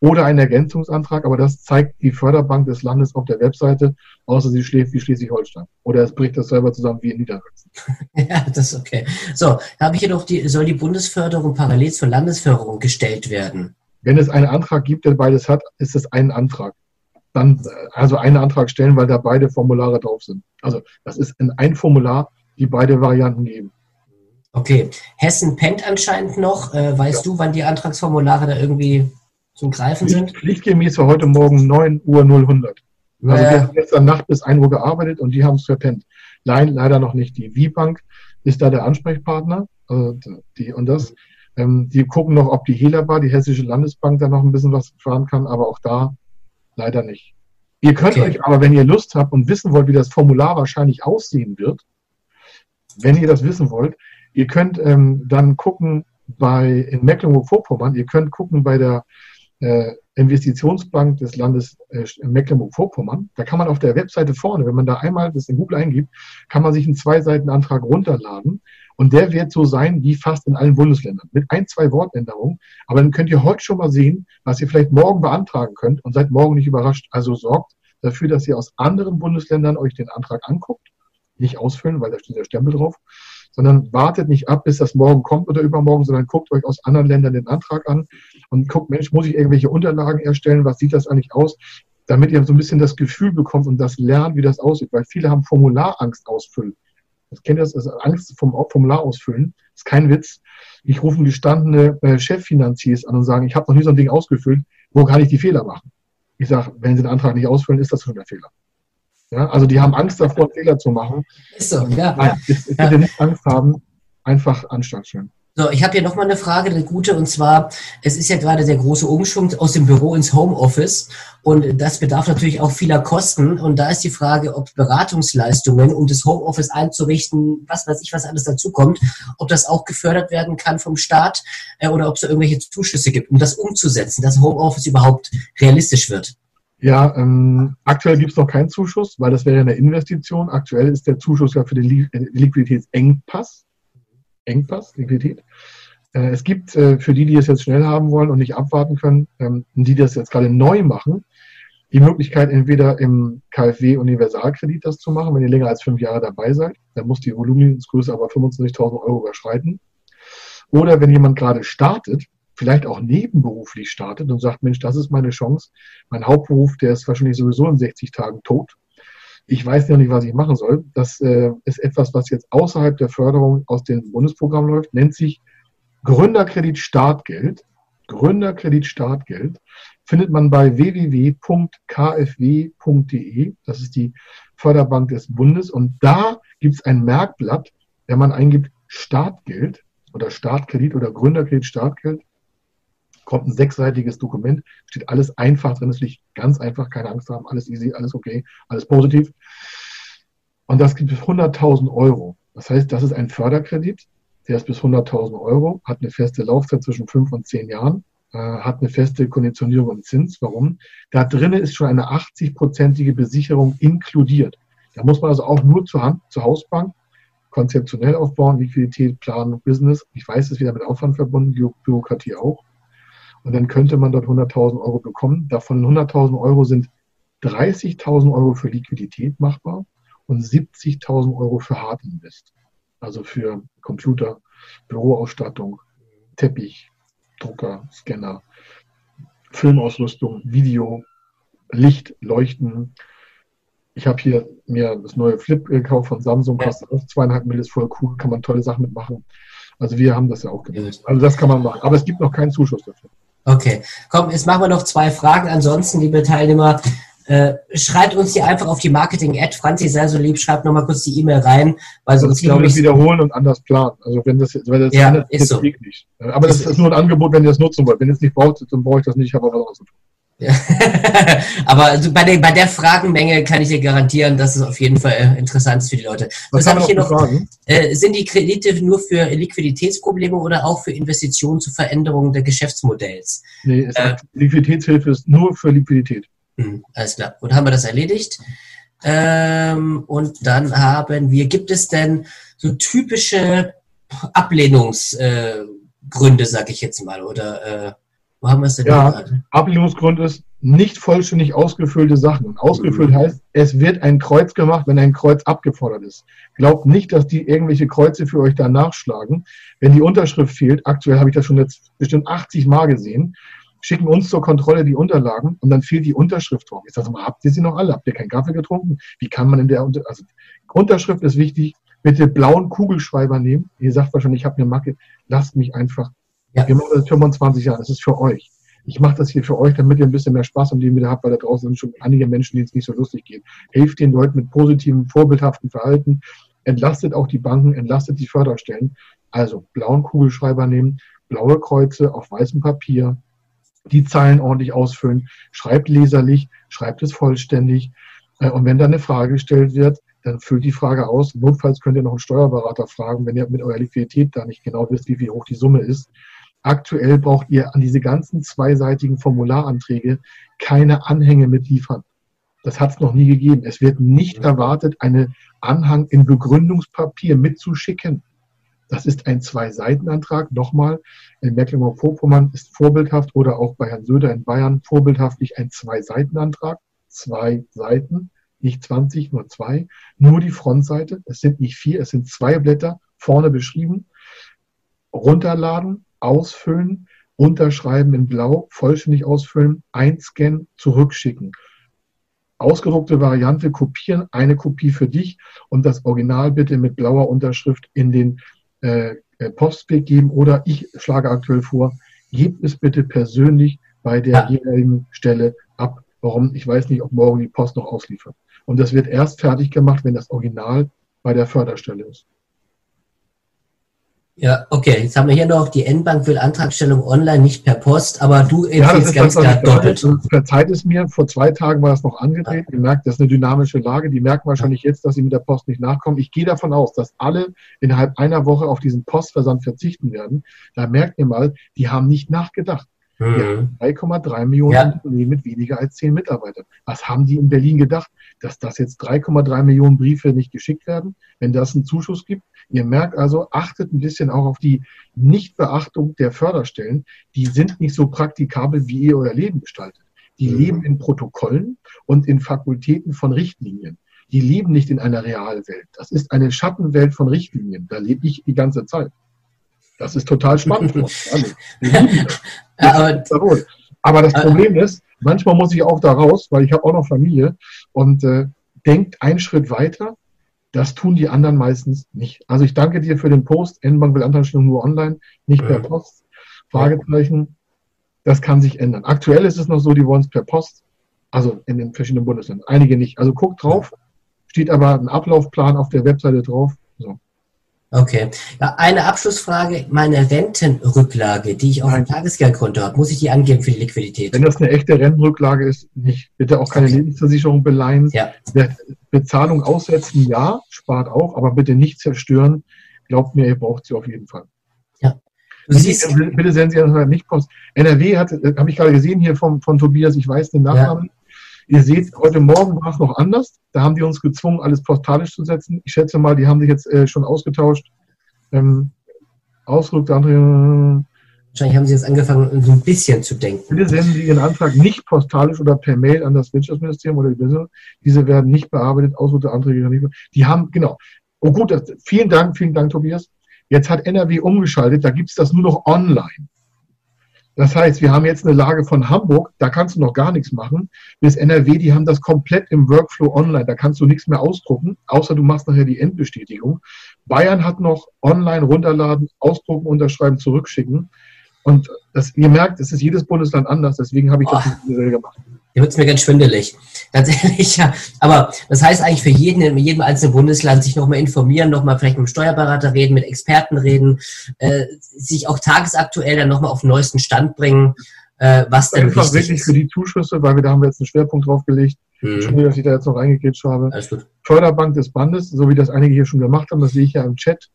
oder einen Ergänzungsantrag, aber das zeigt die Förderbank des Landes auf der Webseite, außer sie schläft wie Schleswig-Holstein. Oder es bricht das selber zusammen wie in Niedersachsen.
ja, das ist okay. So, habe ich jedoch die, soll die Bundesförderung parallel zur Landesförderung gestellt werden?
Wenn es einen Antrag gibt, der beides hat, ist es ein Antrag dann also einen Antrag stellen, weil da beide Formulare drauf sind. Also das ist in ein Formular, die beide Varianten geben.
Okay. Hessen pennt anscheinend noch. Äh, weißt ja. du, wann die Antragsformulare da irgendwie zum Greifen sind?
Pflichtgemäß war heute Morgen 9 Uhr 000. Also wir haben gestern Nacht bis 1 Uhr gearbeitet und die haben es verpennt. Nein, leider noch nicht. Die V-Bank ist da der Ansprechpartner. Also die, und das, ähm, die gucken noch, ob die Helaba, die Hessische Landesbank, da noch ein bisschen was fahren kann, aber auch da leider nicht. Ihr könnt okay. euch aber, wenn ihr Lust habt und wissen wollt, wie das Formular wahrscheinlich aussehen wird, wenn ihr das wissen wollt, ihr könnt ähm, dann gucken bei in Mecklenburg-Vorpommern, ihr könnt gucken bei der äh, Investitionsbank des Landes äh, Mecklenburg-Vorpommern. Da kann man auf der Webseite vorne, wenn man da einmal das in Google eingibt, kann man sich einen Zwei-Seiten-Antrag runterladen. Und der wird so sein wie fast in allen Bundesländern. Mit ein, zwei Wortänderungen. Aber dann könnt ihr heute schon mal sehen, was ihr vielleicht morgen beantragen könnt und seid morgen nicht überrascht. Also sorgt dafür, dass ihr aus anderen Bundesländern euch den Antrag anguckt. Nicht ausfüllen, weil da steht der Stempel drauf sondern wartet nicht ab, bis das morgen kommt oder übermorgen, sondern guckt euch aus anderen Ländern den Antrag an und guckt, Mensch, muss ich irgendwelche Unterlagen erstellen? Was sieht das eigentlich aus? Damit ihr so ein bisschen das Gefühl bekommt und das lernt, wie das aussieht, weil viele haben Formularangst ausfüllen. Das kennt ihr das, also Angst vom Formular ausfüllen. Das ist kein Witz. Ich rufe gestandene äh, Cheffinanziers an und sagen, ich habe noch nie so ein Ding ausgefüllt, wo kann ich die Fehler machen? Ich sage, wenn Sie den Antrag nicht ausfüllen, ist das schon der Fehler. Ja, also die haben Angst davor, Fehler zu machen. Ist so, ja. Nein, ich, ich ja. nicht Angst haben, einfach Anstand stellen.
So, ich habe hier nochmal eine Frage, eine gute, und zwar, es ist ja gerade der große Umschwung aus dem Büro ins Homeoffice und das bedarf natürlich auch vieler Kosten und da ist die Frage, ob Beratungsleistungen, um das Homeoffice einzurichten, was weiß ich, was alles dazukommt, ob das auch gefördert werden kann vom Staat äh, oder ob es da irgendwelche Zuschüsse gibt, um das umzusetzen, dass Homeoffice überhaupt realistisch wird.
Ja, ähm, aktuell gibt es noch keinen Zuschuss, weil das wäre eine Investition. Aktuell ist der Zuschuss ja für den äh, Liquiditätsengpass. Engpass, Liquidität. Äh, es gibt äh, für die, die es jetzt schnell haben wollen und nicht abwarten können, ähm, die das jetzt gerade neu machen, die Möglichkeit, entweder im KfW Universalkredit das zu machen, wenn ihr länger als fünf Jahre dabei seid. Dann muss die Volumensgröße aber 25.000 Euro überschreiten. Oder wenn jemand gerade startet, vielleicht auch nebenberuflich startet und sagt, Mensch, das ist meine Chance. Mein Hauptberuf, der ist wahrscheinlich sowieso in 60 Tagen tot. Ich weiß ja nicht, was ich machen soll. Das äh, ist etwas, was jetzt außerhalb der Förderung aus dem Bundesprogramm läuft, nennt sich Gründerkredit Startgeld. Gründerkredit Startgeld findet man bei www.kfw.de. Das ist die Förderbank des Bundes. Und da gibt es ein Merkblatt, wenn man eingibt Startgeld oder Startkredit oder Gründerkredit Startgeld, kommt ein sechsseitiges Dokument, steht alles einfach drin, es liegt ganz einfach, keine Angst haben, alles easy, alles okay, alles positiv. Und das gibt bis 100.000 Euro. Das heißt, das ist ein Förderkredit, der ist bis 100.000 Euro, hat eine feste Laufzeit zwischen fünf und zehn Jahren, äh, hat eine feste Konditionierung und Zins. Warum? Da drinnen ist schon eine 80-prozentige Besicherung inkludiert. Da muss man also auch nur zur Hand, zur Hausbank, konzeptionell aufbauen, Liquidität, Plan, Business. Ich weiß, es ist wieder mit Aufwand verbunden, Bürokratie auch. Und dann könnte man dort 100.000 Euro bekommen. Davon 100.000 Euro sind 30.000 Euro für Liquidität machbar und 70.000 Euro für Hardinvest. Also für Computer, Büroausstattung, Teppich, Drucker, Scanner, Filmausrüstung, Video, Licht, Leuchten. Ich habe hier mir das neue Flip gekauft von Samsung, kostet auch zweieinhalb ist voll cool, kann man tolle Sachen mitmachen. Also wir haben das ja auch gemacht. Also das kann man machen. Aber es gibt noch keinen Zuschuss dafür.
Okay, komm, jetzt machen wir noch zwei Fragen. Ansonsten, liebe Teilnehmer, äh, schreibt uns hier einfach auf die Marketing-Ad. Franzi, sei so lieb, schreibt nochmal kurz die E-Mail rein, weil sonst
glaube ich. wiederholen und anders planen. Also wenn das, wenn das
ja, ist so.
nicht. Aber das ist, ist nur ein Angebot, wenn ihr das nutzen wollt. Wenn ihr es nicht braucht, dann brauche ich das nicht, ich habe aber was anderes zu tun.
Aber also bei, der, bei der Fragenmenge kann ich dir garantieren, dass es auf jeden Fall äh, interessant ist für die Leute. Was, Was habe ich hier noch? Äh, sind die Kredite nur für Liquiditätsprobleme oder auch für Investitionen zur Veränderung des Geschäftsmodells?
Nee, äh, Liquiditätshilfe ist nur für Liquidität.
Mh, alles klar. Und haben wir das erledigt? Ähm, und dann haben wir, gibt es denn so typische Ablehnungsgründe, äh, sag ich jetzt mal, oder äh,
wo haben wir es denn? Ja, Ablehnungsgrund ist nicht vollständig ausgefüllte Sachen. Und ausgefüllt mhm. heißt, es wird ein Kreuz gemacht, wenn ein Kreuz abgefordert ist. Glaubt nicht, dass die irgendwelche Kreuze für euch da nachschlagen. Wenn die Unterschrift fehlt, aktuell habe ich das schon jetzt bestimmt 80 Mal gesehen, schicken uns zur Kontrolle die Unterlagen und dann fehlt die Unterschrift drauf. Ich sage mal, habt ihr sie noch alle? Habt ihr keinen Kaffee getrunken? Wie kann man in der Unter also Unterschrift ist wichtig. Bitte blauen Kugelschreiber nehmen. Ihr sagt wahrscheinlich, ich habe eine Macke. Lasst mich einfach ja. Wir machen das 25 Jahre, das ist für euch. Ich mache das hier für euch, damit ihr ein bisschen mehr Spaß am Leben wieder habt, weil da draußen sind schon einige Menschen, denen es nicht so lustig geht. Helft den Leuten mit positivem, vorbildhaften Verhalten. Entlastet auch die Banken, entlastet die Förderstellen. Also blauen Kugelschreiber nehmen, blaue Kreuze auf weißem Papier, die Zeilen ordentlich ausfüllen, schreibt leserlich, schreibt es vollständig. Äh, und wenn da eine Frage gestellt wird, dann füllt die Frage aus. Notfalls könnt ihr noch einen Steuerberater fragen, wenn ihr mit eurer Liquidität da nicht genau wisst, wie, wie hoch die Summe ist. Aktuell braucht ihr an diese ganzen zweiseitigen Formularanträge keine Anhänge mitliefern. Das hat es noch nie gegeben. Es wird nicht erwartet, einen Anhang in Begründungspapier mitzuschicken. Das ist ein Zwei-Seiten-Antrag. Nochmal, in Mecklenburg-Vorpommern ist vorbildhaft oder auch bei Herrn Söder in Bayern vorbildhaftlich ein Zwei-Seiten-Antrag. Zwei Seiten, nicht 20, nur zwei. Nur die Frontseite. Es sind nicht vier, es sind zwei Blätter vorne beschrieben. Runterladen, ausfüllen, unterschreiben in Blau, vollständig ausfüllen, einscannen, zurückschicken. Ausgedruckte Variante kopieren, eine Kopie für dich und das Original bitte mit blauer Unterschrift in den äh, äh, Postweg geben oder ich schlage aktuell vor, gebt es bitte persönlich bei der ja. jeweiligen Stelle ab. Warum? Ich weiß nicht, ob morgen die Post noch ausliefert. Und das wird erst fertig gemacht, wenn das Original bei der Förderstelle ist.
Ja, okay. Jetzt haben wir hier noch, die N-Bank will Antragstellung online, nicht per Post, aber du empfiehlst ja, ganz klar doppelt.
Verzeiht es mir, vor zwei Tagen war das noch angedreht. Ja. Ihr merkt, das ist eine dynamische Lage. Die merken wahrscheinlich jetzt, dass sie mit der Post nicht nachkommen. Ich gehe davon aus, dass alle innerhalb einer Woche auf diesen Postversand verzichten werden. Da merkt ihr mal, die haben nicht nachgedacht. Mhm. 3,3 Millionen ja. Unternehmen mit weniger als 10 Mitarbeitern. Was haben die in Berlin gedacht? Dass das jetzt 3,3 Millionen Briefe nicht geschickt werden, wenn das einen Zuschuss gibt? Ihr merkt also, achtet ein bisschen auch auf die Nichtbeachtung der Förderstellen. Die sind nicht so praktikabel, wie ihr euer Leben gestaltet. Die mhm. leben in Protokollen und in Fakultäten von Richtlinien. Die leben nicht in einer Realwelt. Das ist eine Schattenwelt von Richtlinien. Da lebe ich die ganze Zeit. Das ist total spannend. Wir lieben das. aber, aber das Problem ist, manchmal muss ich auch da raus, weil ich habe auch noch Familie und äh, denkt einen Schritt weiter das tun die anderen meistens nicht. Also ich danke dir für den Post. N-Bank will Antragstellung nur online, nicht per Post. Fragezeichen. Das kann sich ändern. Aktuell ist es noch so, die wollen es per Post. Also in den verschiedenen Bundesländern. Einige nicht. Also guckt drauf. Steht aber ein Ablaufplan auf der Webseite drauf.
Okay. Ja, eine Abschlussfrage. Meine Rentenrücklage, die ich auf dem Tagesgeldkonto habe, muss ich die angeben für die Liquidität?
Wenn das eine echte Rentenrücklage ist, nicht. Bitte auch keine okay. Lebensversicherung beleihen. Ja. Bezahlung aussetzen, ja, spart auch, aber bitte nicht zerstören. Glaubt mir, ihr braucht sie auf jeden Fall. Ja. Siehst, bitte senden Sie das nicht Post. NRW hat, äh, habe ich gerade gesehen hier vom, von Tobias, ich weiß den Nachnamen. Ja. Ihr seht, heute Morgen war es noch anders. Da haben die uns gezwungen, alles postalisch zu setzen. Ich schätze mal, die haben sich jetzt äh, schon ausgetauscht. Ähm, Ausdruck der andere.
Wahrscheinlich haben sie jetzt angefangen, so ein bisschen zu denken.
Bitte senden Sie Ihren Antrag nicht postalisch oder per Mail an das Wirtschaftsministerium oder die Business. Diese werden nicht bearbeitet, Ausdruck der Anträge. Die haben, genau. Oh gut, das, vielen Dank, vielen Dank, Tobias. Jetzt hat NRW umgeschaltet, da gibt es das nur noch online. Das heißt, wir haben jetzt eine Lage von Hamburg, da kannst du noch gar nichts machen. Bis NRW, die haben das komplett im Workflow online, da kannst du nichts mehr ausdrucken, außer du machst nachher die Endbestätigung. Bayern hat noch online runterladen, ausdrucken, unterschreiben, zurückschicken. Und das, ihr merkt, es ist jedes Bundesland anders, deswegen habe ich das oh.
gemacht. Hier wird es mir ganz schwindelig. Ehrlich, ja. Aber das heißt eigentlich für jeden in jedem einzelnen Bundesland sich nochmal informieren, nochmal vielleicht mit dem Steuerberater reden, mit Experten reden, äh, sich auch tagesaktuell dann nochmal auf den neuesten Stand bringen, äh, was denn
Einfach wirklich ist. für die Zuschüsse, weil wir da haben wir jetzt einen Schwerpunkt drauf gelegt. Hm. Entschuldigung, dass ich da jetzt noch reingekriegt habe. Förderbank des Bandes, so wie das einige hier schon gemacht haben, das sehe ich ja im Chat.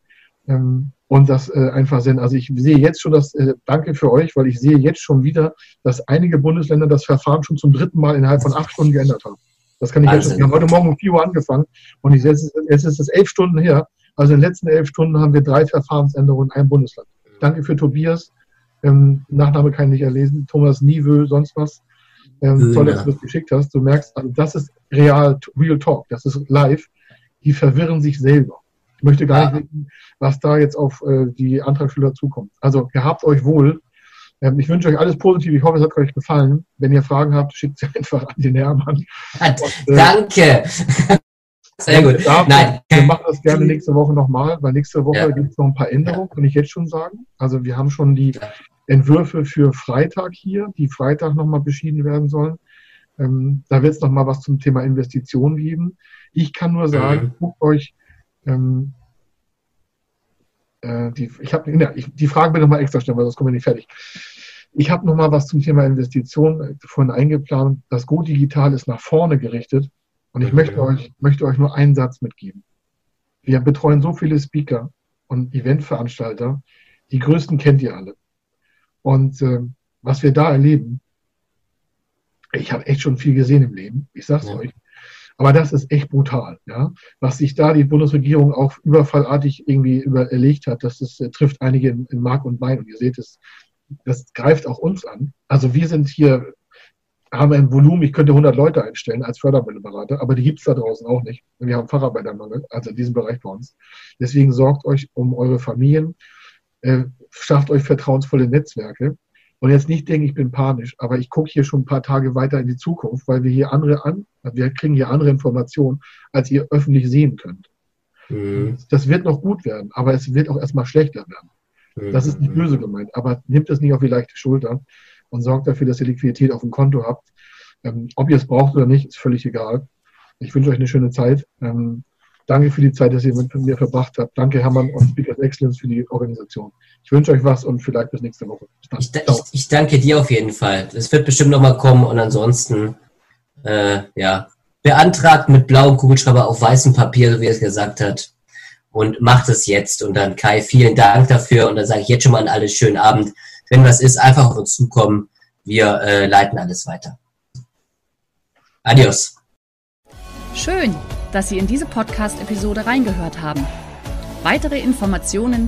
Ähm, und das äh, einfach sind. Also ich sehe jetzt schon das, äh, danke für euch, weil ich sehe jetzt schon wieder, dass einige Bundesländer das Verfahren schon zum dritten Mal innerhalb von acht Stunden geändert haben. Das kann ich Wahnsinn. jetzt schon. Wir haben heute Morgen um 4 Uhr angefangen und ich, jetzt, jetzt ist es elf Stunden her. Also in den letzten elf Stunden haben wir drei Verfahrensänderungen in einem Bundesland. Danke für Tobias. Ähm, Nachname kann ich nicht erlesen. Thomas Nievö, sonst was. Ähm, toll, dass du das geschickt hast. Du merkst, also das ist real, real talk. Das ist live. Die verwirren sich selber. Ich möchte gar nicht wissen, was da jetzt auf äh, die Antragsteller zukommt. Also gehabt euch wohl. Ähm, ich wünsche euch alles Positive. Ich hoffe, es hat euch gefallen. Wenn ihr Fragen habt, schickt sie einfach an den Hermann.
Und, äh, Danke. Sehr gut.
Darf, Nein. Wir machen das gerne nächste Woche nochmal, weil nächste Woche ja. gibt es noch ein paar Änderungen, kann ich jetzt schon sagen. Also wir haben schon die Entwürfe für Freitag hier, die Freitag nochmal beschieden werden sollen. Ähm, da wird es nochmal was zum Thema Investitionen geben. Ich kann nur sagen, mhm. guckt euch ähm, äh, die, ich habe ja, die Frage bitte nochmal extra stellen, weil sonst kommen wir nicht fertig. Ich habe nochmal was zum Thema Investitionen äh, vorhin eingeplant. Das Go Digital ist nach vorne gerichtet und ich okay. möchte, euch, möchte euch nur einen Satz mitgeben. Wir betreuen so viele Speaker und Eventveranstalter. Die größten kennt ihr alle. Und äh, was wir da erleben, ich habe echt schon viel gesehen im Leben. Ich sag's ja. euch. Aber das ist echt brutal, ja. Was sich da die Bundesregierung auch überfallartig irgendwie überlegt hat, das ist, äh, trifft einige in, Mark und Bein. Und ihr seht es, das greift auch uns an. Also wir sind hier, haben ein Volumen, ich könnte 100 Leute einstellen als Förderberater, aber die gibt's da draußen auch nicht. Wir haben Facharbeitermangel, also in diesem Bereich bei uns. Deswegen sorgt euch um eure Familien, äh, schafft euch vertrauensvolle Netzwerke und jetzt nicht denken, ich bin panisch, aber ich gucke hier schon ein paar Tage weiter in die Zukunft, weil wir hier andere an, wir kriegen hier andere Informationen, als ihr öffentlich sehen könnt. Mhm. Das wird noch gut werden, aber es wird auch erstmal schlechter werden. Mhm. Das ist nicht böse gemeint, aber nehmt es nicht auf die leichte Schulter und sorgt dafür, dass ihr Liquidität auf dem Konto habt. Ähm, ob ihr es braucht oder nicht, ist völlig egal. Ich wünsche euch eine schöne Zeit. Ähm, Danke für die Zeit, dass ihr mit mir verbracht habt. Danke, Hermann und Speakers Excellence für die Organisation. Ich wünsche euch was und vielleicht bis nächste Woche.
Bis ich, ich, ich, danke dir auf jeden Fall. Es wird bestimmt nochmal kommen und ansonsten, äh, ja, beantragt mit blauem Kugelschreiber auf weißem Papier, so wie er es gesagt hat. Und macht es jetzt. Und dann Kai, vielen Dank dafür. Und dann sage ich jetzt schon mal an alle schönen Abend. Wenn was ist, einfach auf uns zukommen. Wir äh, leiten alles weiter. Adios.
Schön dass Sie in diese Podcast-Episode reingehört haben. Weitere Informationen